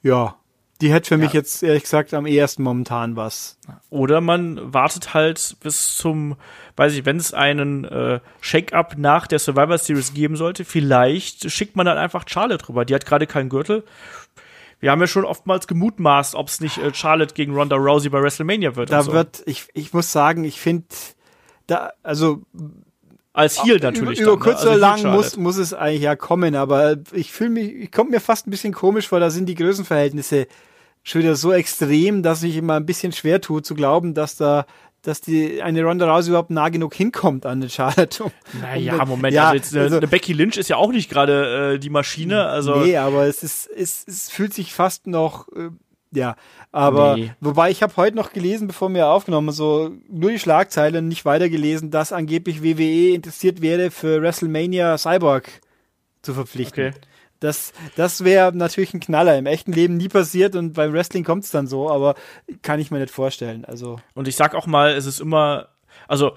ja, die hätte für ja. mich jetzt ehrlich gesagt am ehesten momentan was. Oder man wartet halt bis zum, weiß ich, wenn es einen äh, Shake-up nach der Survivor Series geben sollte, vielleicht schickt man dann einfach Charlotte rüber. Die hat gerade keinen Gürtel wir haben ja schon oftmals gemutmaßt, ob es nicht äh, Charlotte gegen Ronda Rousey bei WrestleMania wird. Da so. wird, ich, ich muss sagen, ich finde, da, also als Heel natürlich. Über, über kurz ne? oder also lang muss, muss es eigentlich ja kommen, aber ich fühle mich, ich komme mir fast ein bisschen komisch vor, da sind die Größenverhältnisse schon wieder so extrem, dass ich immer ein bisschen schwer tue zu glauben, dass da dass die eine Ronda Rousey überhaupt nah genug hinkommt an den Charlotte. Naja, Moment, ja, also jetzt eine, also, eine Becky Lynch ist ja auch nicht gerade äh, die Maschine. Also nee, aber es ist, es, es fühlt sich fast noch, äh, ja, aber nee. wobei ich habe heute noch gelesen, bevor wir aufgenommen, so nur die Schlagzeile nicht weitergelesen, dass angeblich WWE interessiert wäre für WrestleMania Cyborg zu verpflichten. Okay. Das, das wäre natürlich ein Knaller. Im echten Leben nie passiert und beim Wrestling kommt es dann so, aber kann ich mir nicht vorstellen. Also. Und ich sag auch mal, es ist immer, also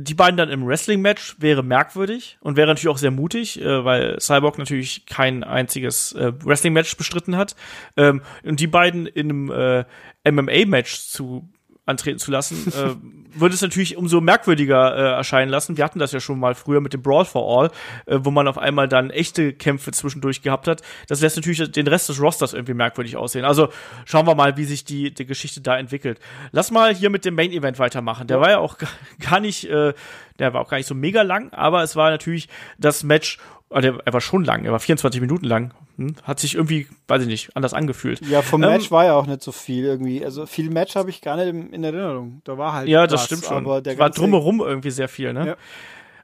die beiden dann im Wrestling-Match wäre merkwürdig und wäre natürlich auch sehr mutig, äh, weil Cyborg natürlich kein einziges äh, Wrestling-Match bestritten hat. Ähm, und die beiden in einem äh, MMA-Match zu antreten zu lassen, äh, würde es natürlich umso merkwürdiger äh, erscheinen lassen. Wir hatten das ja schon mal früher mit dem Brawl for All, äh, wo man auf einmal dann echte Kämpfe zwischendurch gehabt hat. Das lässt natürlich den Rest des Rosters irgendwie merkwürdig aussehen. Also schauen wir mal, wie sich die, die Geschichte da entwickelt. Lass mal hier mit dem Main Event weitermachen. Der war ja auch gar nicht, äh, der war auch gar nicht so mega lang, aber es war natürlich das Match Ah, er war schon lang, er war 24 Minuten lang. Hm? Hat sich irgendwie, weiß ich nicht, anders angefühlt. Ja, vom ähm, Match war ja auch nicht so viel irgendwie. Also viel Match habe ich gar nicht in, Erinnerung. Da war halt. Ja, das stimmt schon. Aber der war drumherum irgendwie sehr viel, ne? Ja.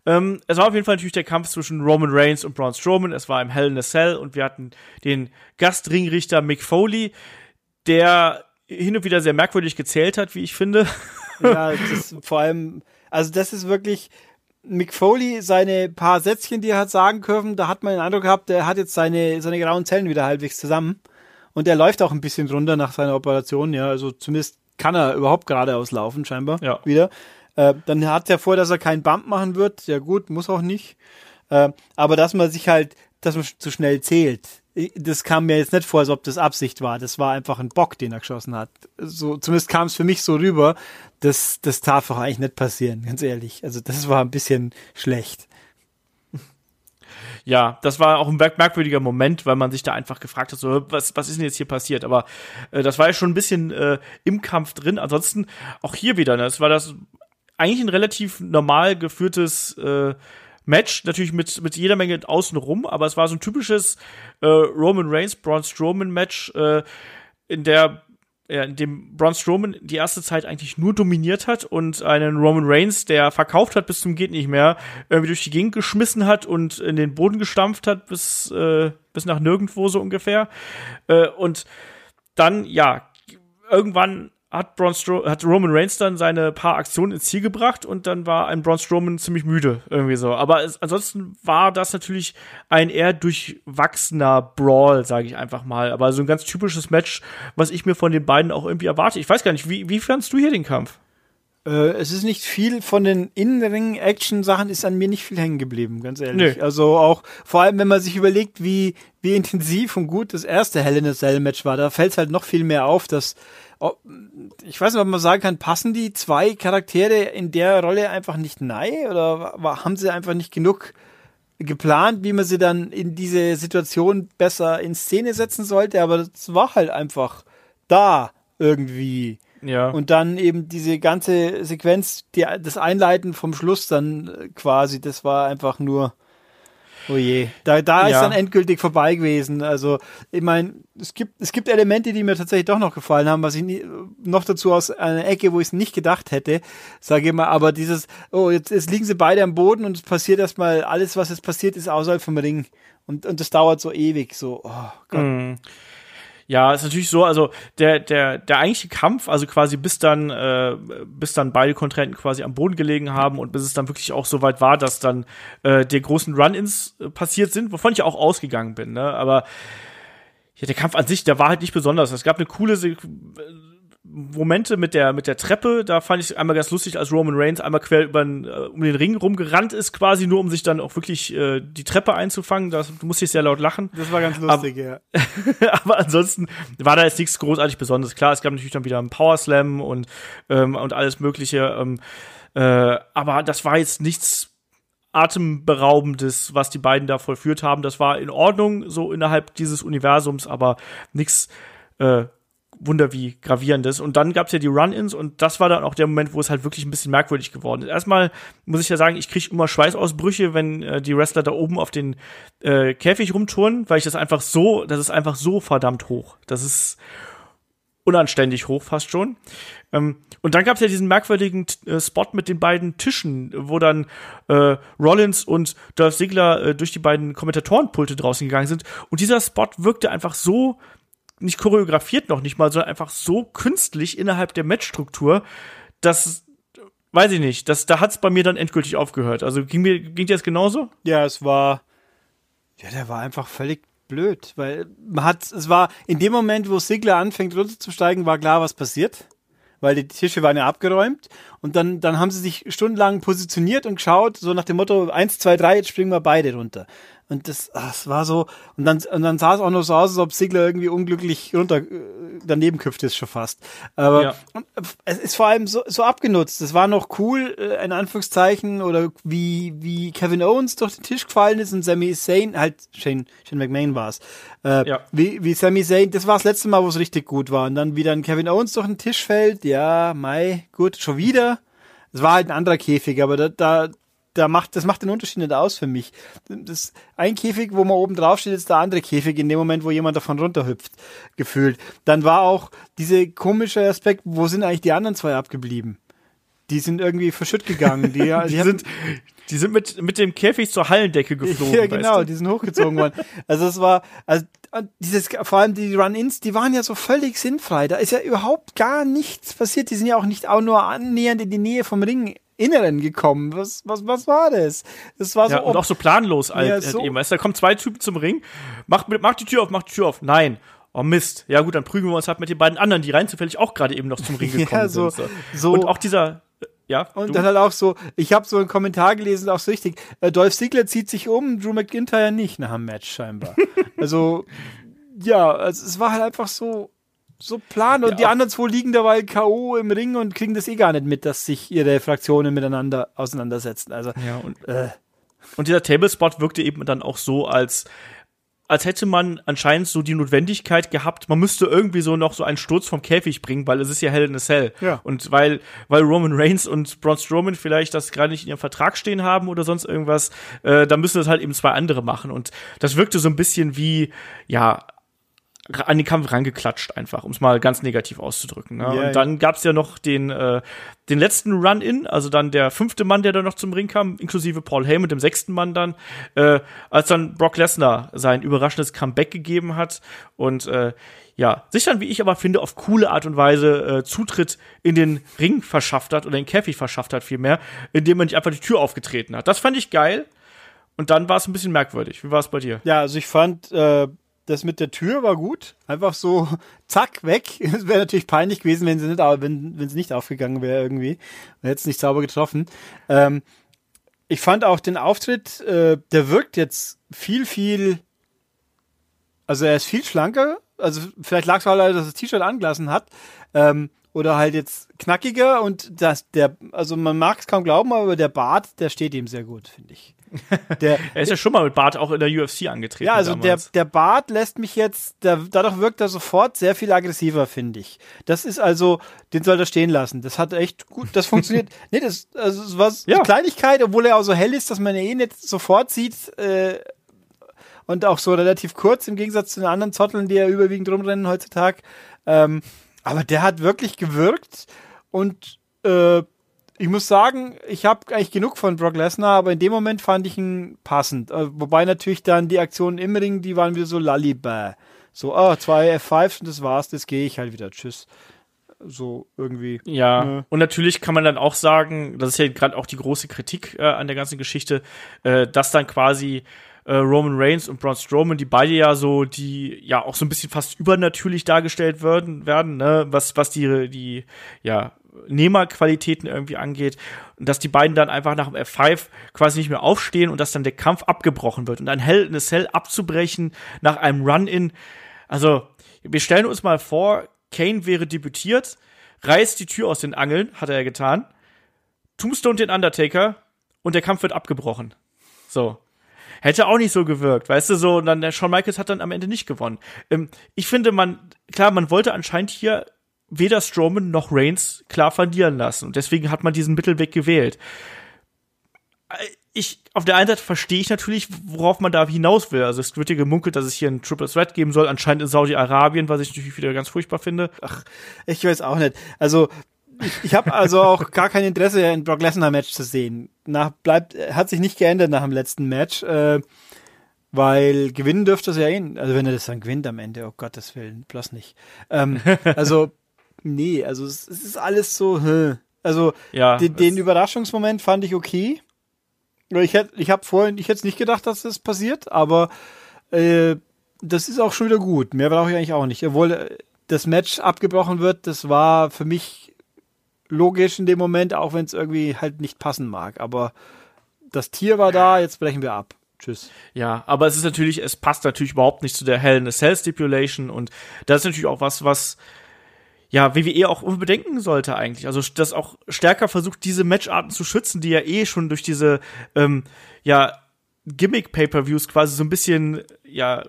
Ähm, es war auf jeden Fall natürlich der Kampf zwischen Roman Reigns und Braun Strowman. Es war im Hell in a Cell und wir hatten den Gastringrichter Mick Foley, der hin und wieder sehr merkwürdig gezählt hat, wie ich finde. Ja, das vor allem, also das ist wirklich, Mick Foley, seine paar Sätzchen, die er hat sagen können, da hat man den Eindruck gehabt, der hat jetzt seine, seine grauen Zellen wieder halbwegs zusammen. Und er läuft auch ein bisschen runter nach seiner Operation, ja. Also zumindest kann er überhaupt geradeaus laufen, scheinbar. Ja. Wieder. Äh, dann hat er vor, dass er keinen Bump machen wird. Ja gut, muss auch nicht. Äh, aber dass man sich halt, dass man zu schnell zählt, das kam mir jetzt nicht vor, als ob das Absicht war. Das war einfach ein Bock, den er geschossen hat. So, zumindest kam es für mich so rüber. Das, das darf doch eigentlich nicht passieren, ganz ehrlich. Also das war ein bisschen schlecht. ja, das war auch ein merkwürdiger Moment, weil man sich da einfach gefragt hat, so, was, was ist denn jetzt hier passiert? Aber äh, das war ja schon ein bisschen äh, im Kampf drin. Ansonsten auch hier wieder, ne, es war das eigentlich ein relativ normal geführtes äh, Match, natürlich mit, mit jeder Menge außenrum, aber es war so ein typisches äh, Roman Reigns, Braun Strowman Match, äh, in der ja, in dem Braun Strowman die erste Zeit eigentlich nur dominiert hat und einen Roman Reigns, der verkauft hat bis zum geht nicht mehr, irgendwie durch die Gegend geschmissen hat und in den Boden gestampft hat bis äh, bis nach nirgendwo so ungefähr. Äh, und dann ja irgendwann hat, Braun Stro hat Roman Reigns dann seine paar Aktionen ins Ziel gebracht und dann war ein Braun Strowman ziemlich müde, irgendwie so. Aber es, ansonsten war das natürlich ein eher durchwachsener Brawl, sage ich einfach mal. Aber so ein ganz typisches Match, was ich mir von den beiden auch irgendwie erwarte. Ich weiß gar nicht, wie, wie fandst du hier den Kampf? Äh, es ist nicht viel von den innenring Action-Sachen ist an mir nicht viel hängen geblieben, ganz ehrlich. Nee. Also auch, vor allem, wenn man sich überlegt, wie, wie intensiv und gut das erste Hell in a Cell Match war, da fällt es halt noch viel mehr auf, dass ich weiß nicht, ob man sagen kann, passen die zwei Charaktere in der Rolle einfach nicht nahe oder haben sie einfach nicht genug geplant, wie man sie dann in diese Situation besser in Szene setzen sollte, aber das war halt einfach da irgendwie. Ja. Und dann eben diese ganze Sequenz, die, das Einleiten vom Schluss dann quasi, das war einfach nur Oh je, da, da ja. ist dann endgültig vorbei gewesen. Also, ich meine, es gibt, es gibt Elemente, die mir tatsächlich doch noch gefallen haben, was ich nie, noch dazu aus einer Ecke, wo ich es nicht gedacht hätte, sage ich mal, aber dieses, oh, jetzt, jetzt liegen sie beide am Boden und es passiert erstmal, alles, was jetzt passiert, ist außerhalb vom Ring. Und, und das dauert so ewig, so, oh Gott. Mm. Ja, ist natürlich so, also der, der, der eigentliche Kampf, also quasi bis dann, äh, bis dann beide Kontrahenten quasi am Boden gelegen haben und bis es dann wirklich auch so weit war, dass dann äh, die großen Run-Ins äh, passiert sind, wovon ich auch ausgegangen bin, ne? Aber ja, der Kampf an sich, der war halt nicht besonders. Es gab eine coole Momente mit der mit der Treppe, da fand ich einmal ganz lustig, als Roman Reigns einmal quer über den, äh, um den Ring rumgerannt ist, quasi nur um sich dann auch wirklich äh, die Treppe einzufangen. Da musste ich sehr laut lachen. Das war ganz lustig, aber, ja. aber ansonsten war da jetzt nichts großartig Besonderes. Klar, es gab natürlich dann wieder einen Power Slam und ähm, und alles Mögliche. Ähm, äh, aber das war jetzt nichts atemberaubendes, was die beiden da vollführt haben. Das war in Ordnung so innerhalb dieses Universums, aber nichts äh, Wunder wie gravierendes. Und dann gab es ja die Run-Ins und das war dann auch der Moment, wo es halt wirklich ein bisschen merkwürdig geworden ist. Erstmal muss ich ja sagen, ich kriege immer Schweißausbrüche, wenn äh, die Wrestler da oben auf den äh, Käfig rumtouren, weil ich das einfach so, das ist einfach so verdammt hoch. Das ist unanständig hoch fast schon. Ähm, und dann gab es ja diesen merkwürdigen äh, Spot mit den beiden Tischen, wo dann äh, Rollins und Dolph Ziggler äh, durch die beiden Kommentatorenpulte draußen gegangen sind. Und dieser Spot wirkte einfach so nicht choreografiert noch nicht mal, sondern einfach so künstlich innerhalb der Matchstruktur, dass weiß ich nicht, das, da hat's bei mir dann endgültig aufgehört. Also ging mir ging dir das genauso? Ja, es war ja, der war einfach völlig blöd, weil man hat es war in dem Moment, wo Sigler anfängt runterzusteigen, war klar, was passiert, weil die Tische waren ja abgeräumt und dann dann haben sie sich stundenlang positioniert und geschaut, so nach dem Motto eins, zwei, drei, jetzt springen wir beide runter. Und das, das war so, und dann, und dann sah es auch noch so aus, als ob Sigler irgendwie unglücklich runter, äh, daneben küpft ist schon fast. Aber ja. es ist vor allem so, so abgenutzt. Es war noch cool, äh, in Anführungszeichen, oder wie, wie Kevin Owens durch den Tisch gefallen ist und Sami Zayn, halt, Shane, Shane McMahon war es. Äh, ja. wie, wie Sami Zayn, das war das letzte Mal, wo es richtig gut war. Und dann wie dann Kevin Owens durch den Tisch fällt, ja, Mai, gut, schon wieder. Es war halt ein anderer Käfig, aber da, da, da macht, das macht den Unterschied nicht aus für mich. Das ein Käfig, wo man oben drauf steht, ist der andere Käfig in dem Moment, wo jemand davon runterhüpft, gefühlt. Dann war auch diese komische Aspekt, wo sind eigentlich die anderen zwei abgeblieben? Die sind irgendwie verschütt gegangen. Die, die, die sind, die sind mit, mit dem Käfig zur Hallendecke geflogen. Ja, genau, weißt du? die sind hochgezogen worden. Also es war, also dieses, vor allem die Run-Ins, die waren ja so völlig sinnfrei. Da ist ja überhaupt gar nichts passiert. Die sind ja auch nicht auch nur annähernd in die Nähe vom Ring Inneren gekommen. Was, was, was war das? Das war so. Ja, und auch so planlos alt, ja, so eben. Weißt, da kommen zwei Typen zum Ring. Mach, mach die Tür auf, mach die Tür auf. Nein. Oh Mist. Ja gut, dann prügeln wir uns halt mit den beiden anderen, die rein zufällig auch gerade eben noch zum Ring gekommen ja, so, sind. So. Und auch dieser, äh, ja. Und du? dann halt auch so, ich habe so einen Kommentar gelesen, auch so richtig, äh, Dolph Ziggler zieht sich um, Drew McIntyre nicht nach dem Match scheinbar. also, ja, also, es war halt einfach so, so plan und ja. die anderen zwei liegen dabei K.O. im Ring und kriegen das eh gar nicht mit, dass sich ihre Fraktionen miteinander auseinandersetzen. Also, ja, und, äh. Und dieser Tablespot wirkte eben dann auch so, als als hätte man anscheinend so die Notwendigkeit gehabt, man müsste irgendwie so noch so einen Sturz vom Käfig bringen, weil es ist ja Hell in a Cell. Ja. Und weil, weil Roman Reigns und Braun Strowman vielleicht das gerade nicht in ihrem Vertrag stehen haben oder sonst irgendwas, äh, dann müssen das halt eben zwei andere machen. Und das wirkte so ein bisschen wie, ja, an den Kampf rangeklatscht einfach, um es mal ganz negativ auszudrücken. Ne? Ja, und dann gab's ja noch den, äh, den letzten Run-In, also dann der fünfte Mann, der da noch zum Ring kam, inklusive Paul Heyman, dem sechsten Mann dann, äh, als dann Brock Lesnar sein überraschendes Comeback gegeben hat und äh, ja, sich dann, wie ich aber finde, auf coole Art und Weise äh, Zutritt in den Ring verschafft hat oder den Käfig verschafft hat vielmehr, indem man nicht einfach die Tür aufgetreten hat. Das fand ich geil. Und dann war es ein bisschen merkwürdig. Wie war es bei dir? Ja, also ich fand, äh, das mit der Tür war gut. Einfach so, zack, weg. Es wäre natürlich peinlich gewesen, wenn sie nicht, wenn, wenn sie nicht aufgegangen wäre irgendwie. Man hätte es nicht sauber getroffen. Ähm, ich fand auch den Auftritt, äh, der wirkt jetzt viel, viel, also er ist viel schlanker. Also vielleicht lag es auch leider, dass das T-Shirt angelassen hat. Ähm, oder halt jetzt knackiger und das, der, also man mag es kaum glauben, aber der Bart, der steht ihm sehr gut, finde ich. Der, er ist ja schon mal mit Bart auch in der UFC angetreten. Ja, also der, der Bart lässt mich jetzt, der, dadurch wirkt er sofort sehr viel aggressiver, finde ich. Das ist also, den soll er stehen lassen. Das hat echt gut, das funktioniert. nee, das, also, das war ja. eine Kleinigkeit, obwohl er auch so hell ist, dass man ihn eh nicht sofort sieht. Äh, und auch so relativ kurz im Gegensatz zu den anderen Zotteln, die ja überwiegend rumrennen heutzutage. Ähm, aber der hat wirklich gewirkt und äh, ich muss sagen, ich habe eigentlich genug von Brock Lesnar, aber in dem Moment fand ich ihn passend. Äh, wobei natürlich dann die Aktionen im Ring, die waren wieder so lallibä. So, ah, zwei F5s und das war's, das gehe ich halt wieder. Tschüss. So irgendwie. Ja, ne. und natürlich kann man dann auch sagen, das ist ja gerade auch die große Kritik äh, an der ganzen Geschichte, äh, dass dann quasi äh, Roman Reigns und Braun Strowman, die beide ja so, die ja auch so ein bisschen fast übernatürlich dargestellt werden, werden, ne, was, was die, die, ja, Nehmerqualitäten irgendwie angeht und dass die beiden dann einfach nach dem F5 quasi nicht mehr aufstehen und dass dann der Kampf abgebrochen wird und ein Hell in a Cell abzubrechen nach einem Run-In. Also, wir stellen uns mal vor, Kane wäre debütiert, reißt die Tür aus den Angeln, hat er ja getan, Tombstone den Undertaker und der Kampf wird abgebrochen. So. Hätte auch nicht so gewirkt, weißt du, so, und dann der Shawn Michaels hat dann am Ende nicht gewonnen. Ähm, ich finde, man, klar, man wollte anscheinend hier weder Strowman noch Reigns klar verlieren lassen. Und deswegen hat man diesen Mittelweg gewählt. Ich, auf der einen Seite verstehe ich natürlich, worauf man da hinaus will. Also es wird hier gemunkelt, dass es hier ein Triple Threat geben soll, anscheinend in Saudi-Arabien, was ich natürlich wieder ganz furchtbar finde. Ach, ich weiß auch nicht. Also ich, ich habe also auch gar kein Interesse, ein Brock Lesnar Match zu sehen. Nach, bleibt, hat sich nicht geändert nach dem letzten Match, äh, weil gewinnen dürfte es ja eh, also wenn er das dann gewinnt am Ende, oh Gottes Willen, bloß nicht. Ähm, also Nee, also es, es ist alles so, hä. Also ja, den, den Überraschungsmoment fand ich okay. Ich hätte, ich habe vorhin, ich hätte nicht gedacht, dass das passiert, aber äh, das ist auch schon wieder gut. Mehr brauche ich eigentlich auch nicht. Obwohl äh, das Match abgebrochen wird, das war für mich logisch in dem Moment, auch wenn es irgendwie halt nicht passen mag. Aber das Tier war da, jetzt brechen wir ab. Tschüss. Ja, aber es ist natürlich, es passt natürlich überhaupt nicht zu der Hell in a Cell Stipulation und das ist natürlich auch was, was ja, WWE auch unbedenken sollte eigentlich. Also das auch stärker versucht, diese Matcharten zu schützen, die ja eh schon durch diese ähm, ja Gimmick-Pay-per-Views quasi so ein bisschen ja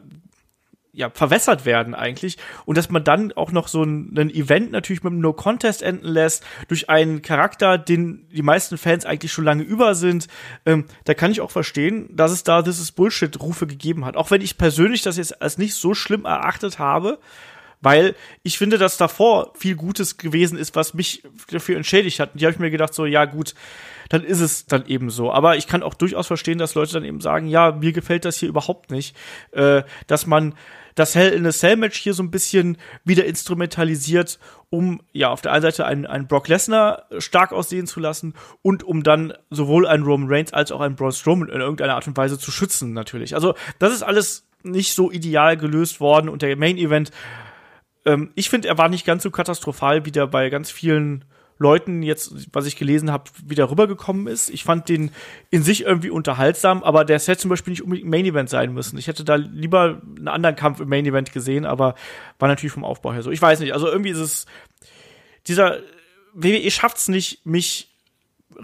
ja, verwässert werden eigentlich. Und dass man dann auch noch so ein, Event natürlich mit einem No-Contest enden lässt, durch einen Charakter, den die meisten Fans eigentlich schon lange über sind, ähm, da kann ich auch verstehen, dass es da is Bullshit-Rufe gegeben hat. Auch wenn ich persönlich das jetzt als nicht so schlimm erachtet habe, weil ich finde, dass davor viel Gutes gewesen ist, was mich dafür entschädigt hat. Und die habe ich mir gedacht, so, ja, gut, dann ist es dann eben so. Aber ich kann auch durchaus verstehen, dass Leute dann eben sagen, ja, mir gefällt das hier überhaupt nicht, äh, dass man das Hell in a Cell Match hier so ein bisschen wieder instrumentalisiert, um ja auf der einen Seite einen, einen Brock Lesnar stark aussehen zu lassen und um dann sowohl einen Roman Reigns als auch einen Braun Strowman in irgendeiner Art und Weise zu schützen natürlich. Also das ist alles nicht so ideal gelöst worden und der Main Event ähm, ich finde, er war nicht ganz so katastrophal, wie der bei ganz vielen Leuten jetzt, was ich gelesen habe, wieder rübergekommen ist. Ich fand den in sich irgendwie unterhaltsam, aber der hätte zum Beispiel nicht unbedingt Main Event sein müssen. Ich hätte da lieber einen anderen Kampf im Main Event gesehen, aber war natürlich vom Aufbau her so. Ich weiß nicht, also irgendwie ist es dieser WWE schafft es nicht, mich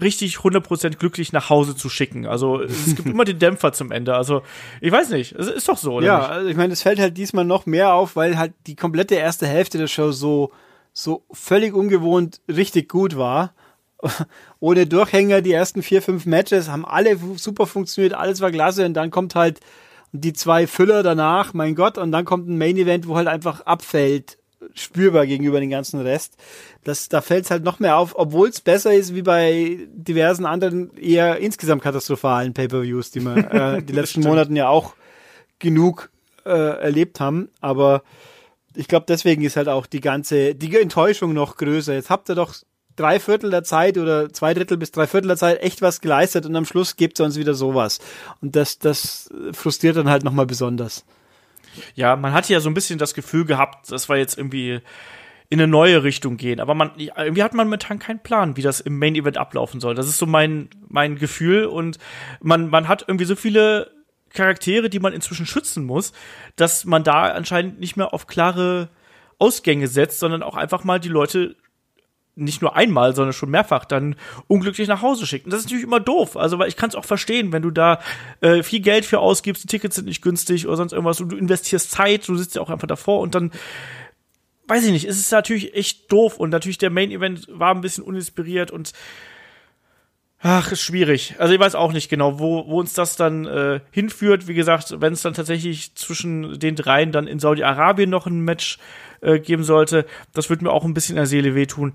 richtig 100% glücklich nach Hause zu schicken. Also es gibt immer den Dämpfer zum Ende. Also ich weiß nicht, es ist doch so, oder Ja, nicht? also ich meine, es fällt halt diesmal noch mehr auf, weil halt die komplette erste Hälfte der Show so, so völlig ungewohnt richtig gut war. Ohne Durchhänger, die ersten vier, fünf Matches haben alle super funktioniert, alles war klasse und dann kommt halt die zwei Füller danach, mein Gott, und dann kommt ein Main Event, wo halt einfach abfällt, spürbar gegenüber den ganzen Rest. Das, da fällt es halt noch mehr auf, obwohl es besser ist wie bei diversen anderen eher insgesamt katastrophalen Pay-per-Views, die wir äh, die letzten Monaten ja auch genug äh, erlebt haben. Aber ich glaube, deswegen ist halt auch die ganze, die Enttäuschung noch größer. Jetzt habt ihr doch drei Viertel der Zeit oder zwei Drittel bis drei Viertel der Zeit echt was geleistet und am Schluss gibt es uns wieder sowas. Und das, das frustriert dann halt nochmal besonders. Ja, man hatte ja so ein bisschen das Gefühl gehabt, dass wir jetzt irgendwie in eine neue Richtung gehen. Aber man, irgendwie hat man momentan keinen Plan, wie das im Main Event ablaufen soll. Das ist so mein, mein Gefühl. Und man, man hat irgendwie so viele Charaktere, die man inzwischen schützen muss, dass man da anscheinend nicht mehr auf klare Ausgänge setzt, sondern auch einfach mal die Leute nicht nur einmal, sondern schon mehrfach dann unglücklich nach Hause schickt. Und das ist natürlich immer doof. Also, weil ich kann es auch verstehen, wenn du da äh, viel Geld für ausgibst, die Tickets sind nicht günstig oder sonst irgendwas und du investierst Zeit, du sitzt ja auch einfach davor und dann weiß ich nicht, es ist natürlich echt doof und natürlich der Main Event war ein bisschen uninspiriert und Ach, ist schwierig. Also ich weiß auch nicht genau, wo, wo uns das dann äh, hinführt. Wie gesagt, wenn es dann tatsächlich zwischen den dreien dann in Saudi-Arabien noch ein Match äh, geben sollte, das würde mir auch ein bisschen in der Seele wehtun.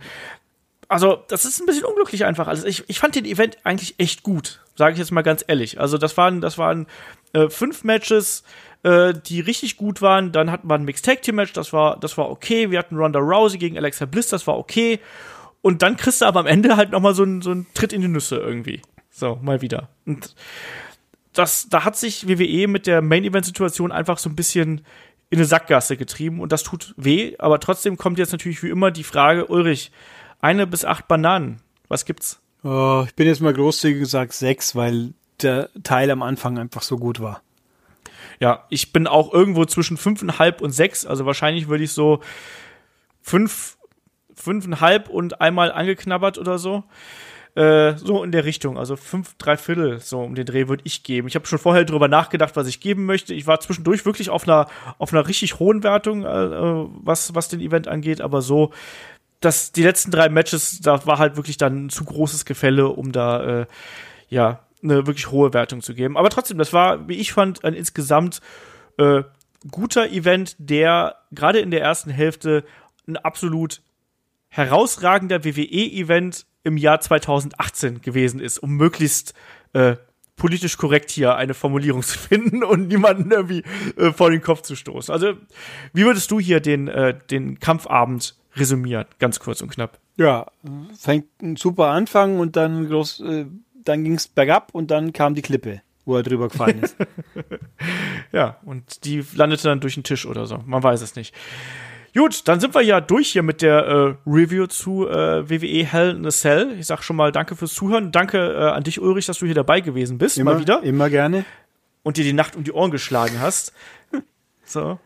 Also, das ist ein bisschen unglücklich einfach. Also ich, ich fand den Event eigentlich echt gut, sage ich jetzt mal ganz ehrlich. Also das waren, das waren äh, fünf Matches, äh, die richtig gut waren. Dann hatten wir ein Mixed Tag Team Match, das war, das war okay. Wir hatten Ronda Rousey gegen Alexa Bliss, das war okay. Und dann kriegst du aber am Ende halt noch mal so einen so einen Tritt in die Nüsse irgendwie. So, mal wieder. Und das, da hat sich WWE mit der Main-Event-Situation einfach so ein bisschen in eine Sackgasse getrieben und das tut weh, aber trotzdem kommt jetzt natürlich wie immer die Frage, Ulrich, eine bis acht Bananen, was gibt's? Oh, ich bin jetzt mal großzügig gesagt sechs, weil der Teil am Anfang einfach so gut war. Ja, ich bin auch irgendwo zwischen fünfeinhalb und sechs, also wahrscheinlich würde ich so fünf fünfeinhalb und einmal angeknabbert oder so. Äh, so in der Richtung, also fünf, drei Viertel so um den Dreh würde ich geben. Ich habe schon vorher drüber nachgedacht, was ich geben möchte. Ich war zwischendurch wirklich auf einer auf einer richtig hohen Wertung, äh, was was den Event angeht, aber so dass die letzten drei Matches, da war halt wirklich dann ein zu großes Gefälle, um da äh, ja eine wirklich hohe Wertung zu geben. Aber trotzdem, das war, wie ich fand, ein insgesamt äh, guter Event, der gerade in der ersten Hälfte ein absolut herausragender WWE-Event im Jahr 2018 gewesen ist, um möglichst äh, politisch korrekt hier eine Formulierung zu finden und niemanden irgendwie äh, vor den Kopf zu stoßen. Also, wie würdest du hier den, äh, den Kampfabend resümieren, ganz kurz und knapp? Ja, fängt ein super Anfang und dann groß, äh, dann ging's bergab und dann kam die Klippe, wo er drüber gefallen ist. ja, und die landete dann durch den Tisch oder so. Man weiß es nicht. Gut, dann sind wir ja durch hier mit der äh, Review zu äh, WWE Hell in a Cell. Ich sag schon mal danke fürs Zuhören. Danke äh, an dich, Ulrich, dass du hier dabei gewesen bist. Immer mal wieder. Immer gerne. Und dir die Nacht um die Ohren geschlagen hast. So.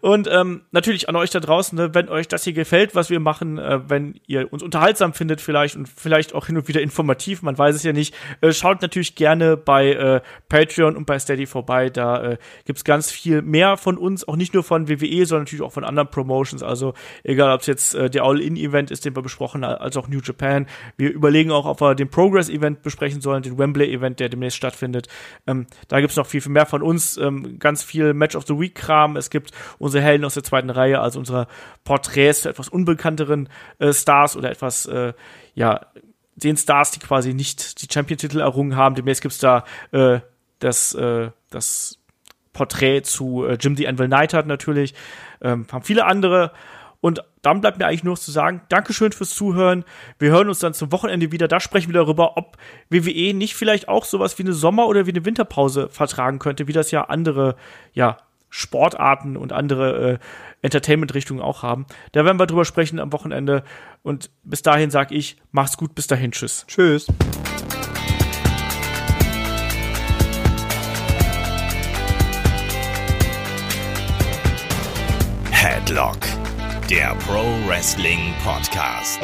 Und ähm, natürlich an euch da draußen, ne, wenn euch das hier gefällt, was wir machen, äh, wenn ihr uns unterhaltsam findet vielleicht und vielleicht auch hin und wieder informativ, man weiß es ja nicht, äh, schaut natürlich gerne bei äh, Patreon und bei Steady vorbei. Da äh, gibt's ganz viel mehr von uns, auch nicht nur von WWE, sondern natürlich auch von anderen Promotions. Also egal, ob es jetzt äh, der All-In-Event ist, den wir besprochen haben, als auch New Japan. Wir überlegen auch, ob wir den Progress-Event besprechen sollen, den Wembley-Event, der demnächst stattfindet. Ähm, da gibt's noch viel, viel mehr von uns. Ähm, ganz viel Match of the Week-Kram. Es gibt unsere Helden aus der zweiten Reihe, also unsere Porträts für etwas unbekannteren äh, Stars oder etwas, äh, ja, den Stars, die quasi nicht die Champion-Titel errungen haben. Demnächst gibt's da äh, das, äh, das Porträt zu äh, Jim the Anvil Neidhart natürlich. Ähm, haben viele andere. Und dann bleibt mir eigentlich nur noch zu sagen, Dankeschön fürs Zuhören. Wir hören uns dann zum Wochenende wieder. Da sprechen wir darüber, ob WWE nicht vielleicht auch sowas wie eine Sommer- oder wie eine Winterpause vertragen könnte, wie das ja andere, ja, Sportarten und andere äh, Entertainment-Richtungen auch haben. Da werden wir drüber sprechen am Wochenende. Und bis dahin sage ich, mach's gut, bis dahin, tschüss. Tschüss. Headlock, der Pro Wrestling Podcast.